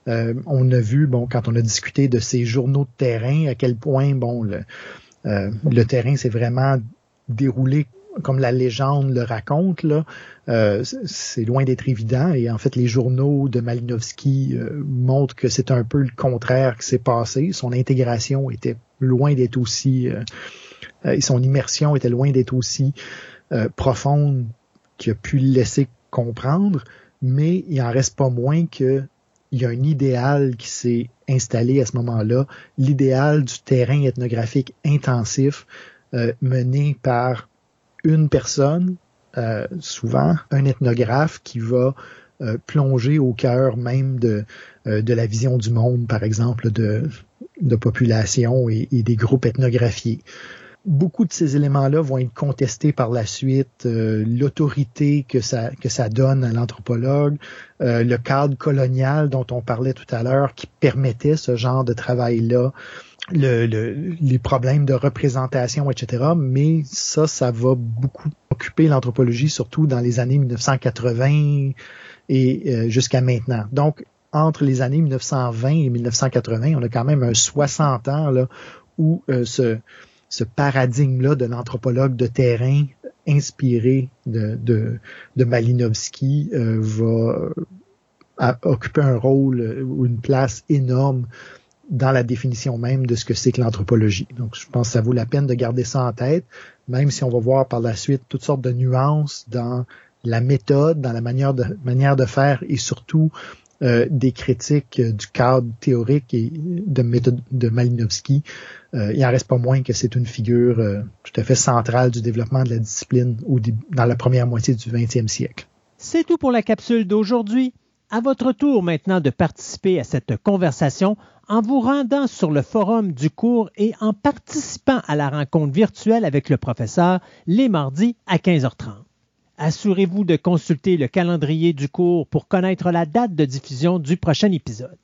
Euh, on a vu, bon, quand on a discuté de ces journaux de terrain, à quel point, bon, le, euh, terrain s'est vraiment déroulé comme la légende le raconte, là, c'est loin d'être évident. Et en fait, les journaux de Malinowski montrent que c'est un peu le contraire qui s'est passé. Son intégration était loin d'être aussi, et son immersion était loin d'être aussi profonde qu'il a pu le laisser comprendre. Mais il en reste pas moins que il y a un idéal qui s'est installé à ce moment-là, l'idéal du terrain ethnographique intensif mené par une personne, euh, souvent un ethnographe qui va euh, plonger au cœur même de, euh, de la vision du monde, par exemple, de, de population et, des groupes ethnographiés. Beaucoup de ces éléments-là vont être contestés par la suite, l'autorité que ça, que ça donne à l'anthropologue, le cadre colonial dont on parlait tout à l'heure qui permettait ce genre de travail-là le, les problèmes de représentation, etc. Mais ça, ça va beaucoup occuper l'anthropologie, surtout dans les années 1980 et euh, jusqu'à maintenant. Donc, entre les années 1920 et 1980, on a quand même un 60 ans là, où euh, ce, ce paradigme-là de l'anthropologue de terrain inspiré de, de, de Malinowski euh, va occuper un rôle ou une place énorme dans la définition même de ce que c'est que l'anthropologie. Donc, je pense que ça vaut la peine de garder ça en tête, même si on va voir par la suite toutes sortes de nuances dans la méthode, dans la manière de, manière de faire et surtout euh, des critiques du cadre théorique et de méthode de Malinowski. Euh, il en reste pas moins que c'est une figure euh, tout à fait centrale du développement de la discipline au, dans la première moitié du 20e siècle. C'est tout pour la capsule d'aujourd'hui. À votre tour maintenant de participer à cette conversation en vous rendant sur le forum du cours et en participant à la rencontre virtuelle avec le professeur les mardis à 15h30. Assurez-vous de consulter le calendrier du cours pour connaître la date de diffusion du prochain épisode.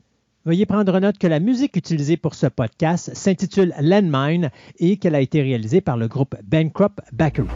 Veuillez prendre note que la musique utilisée pour ce podcast s'intitule Landmine et qu'elle a été réalisée par le groupe Bankrupt Bakery.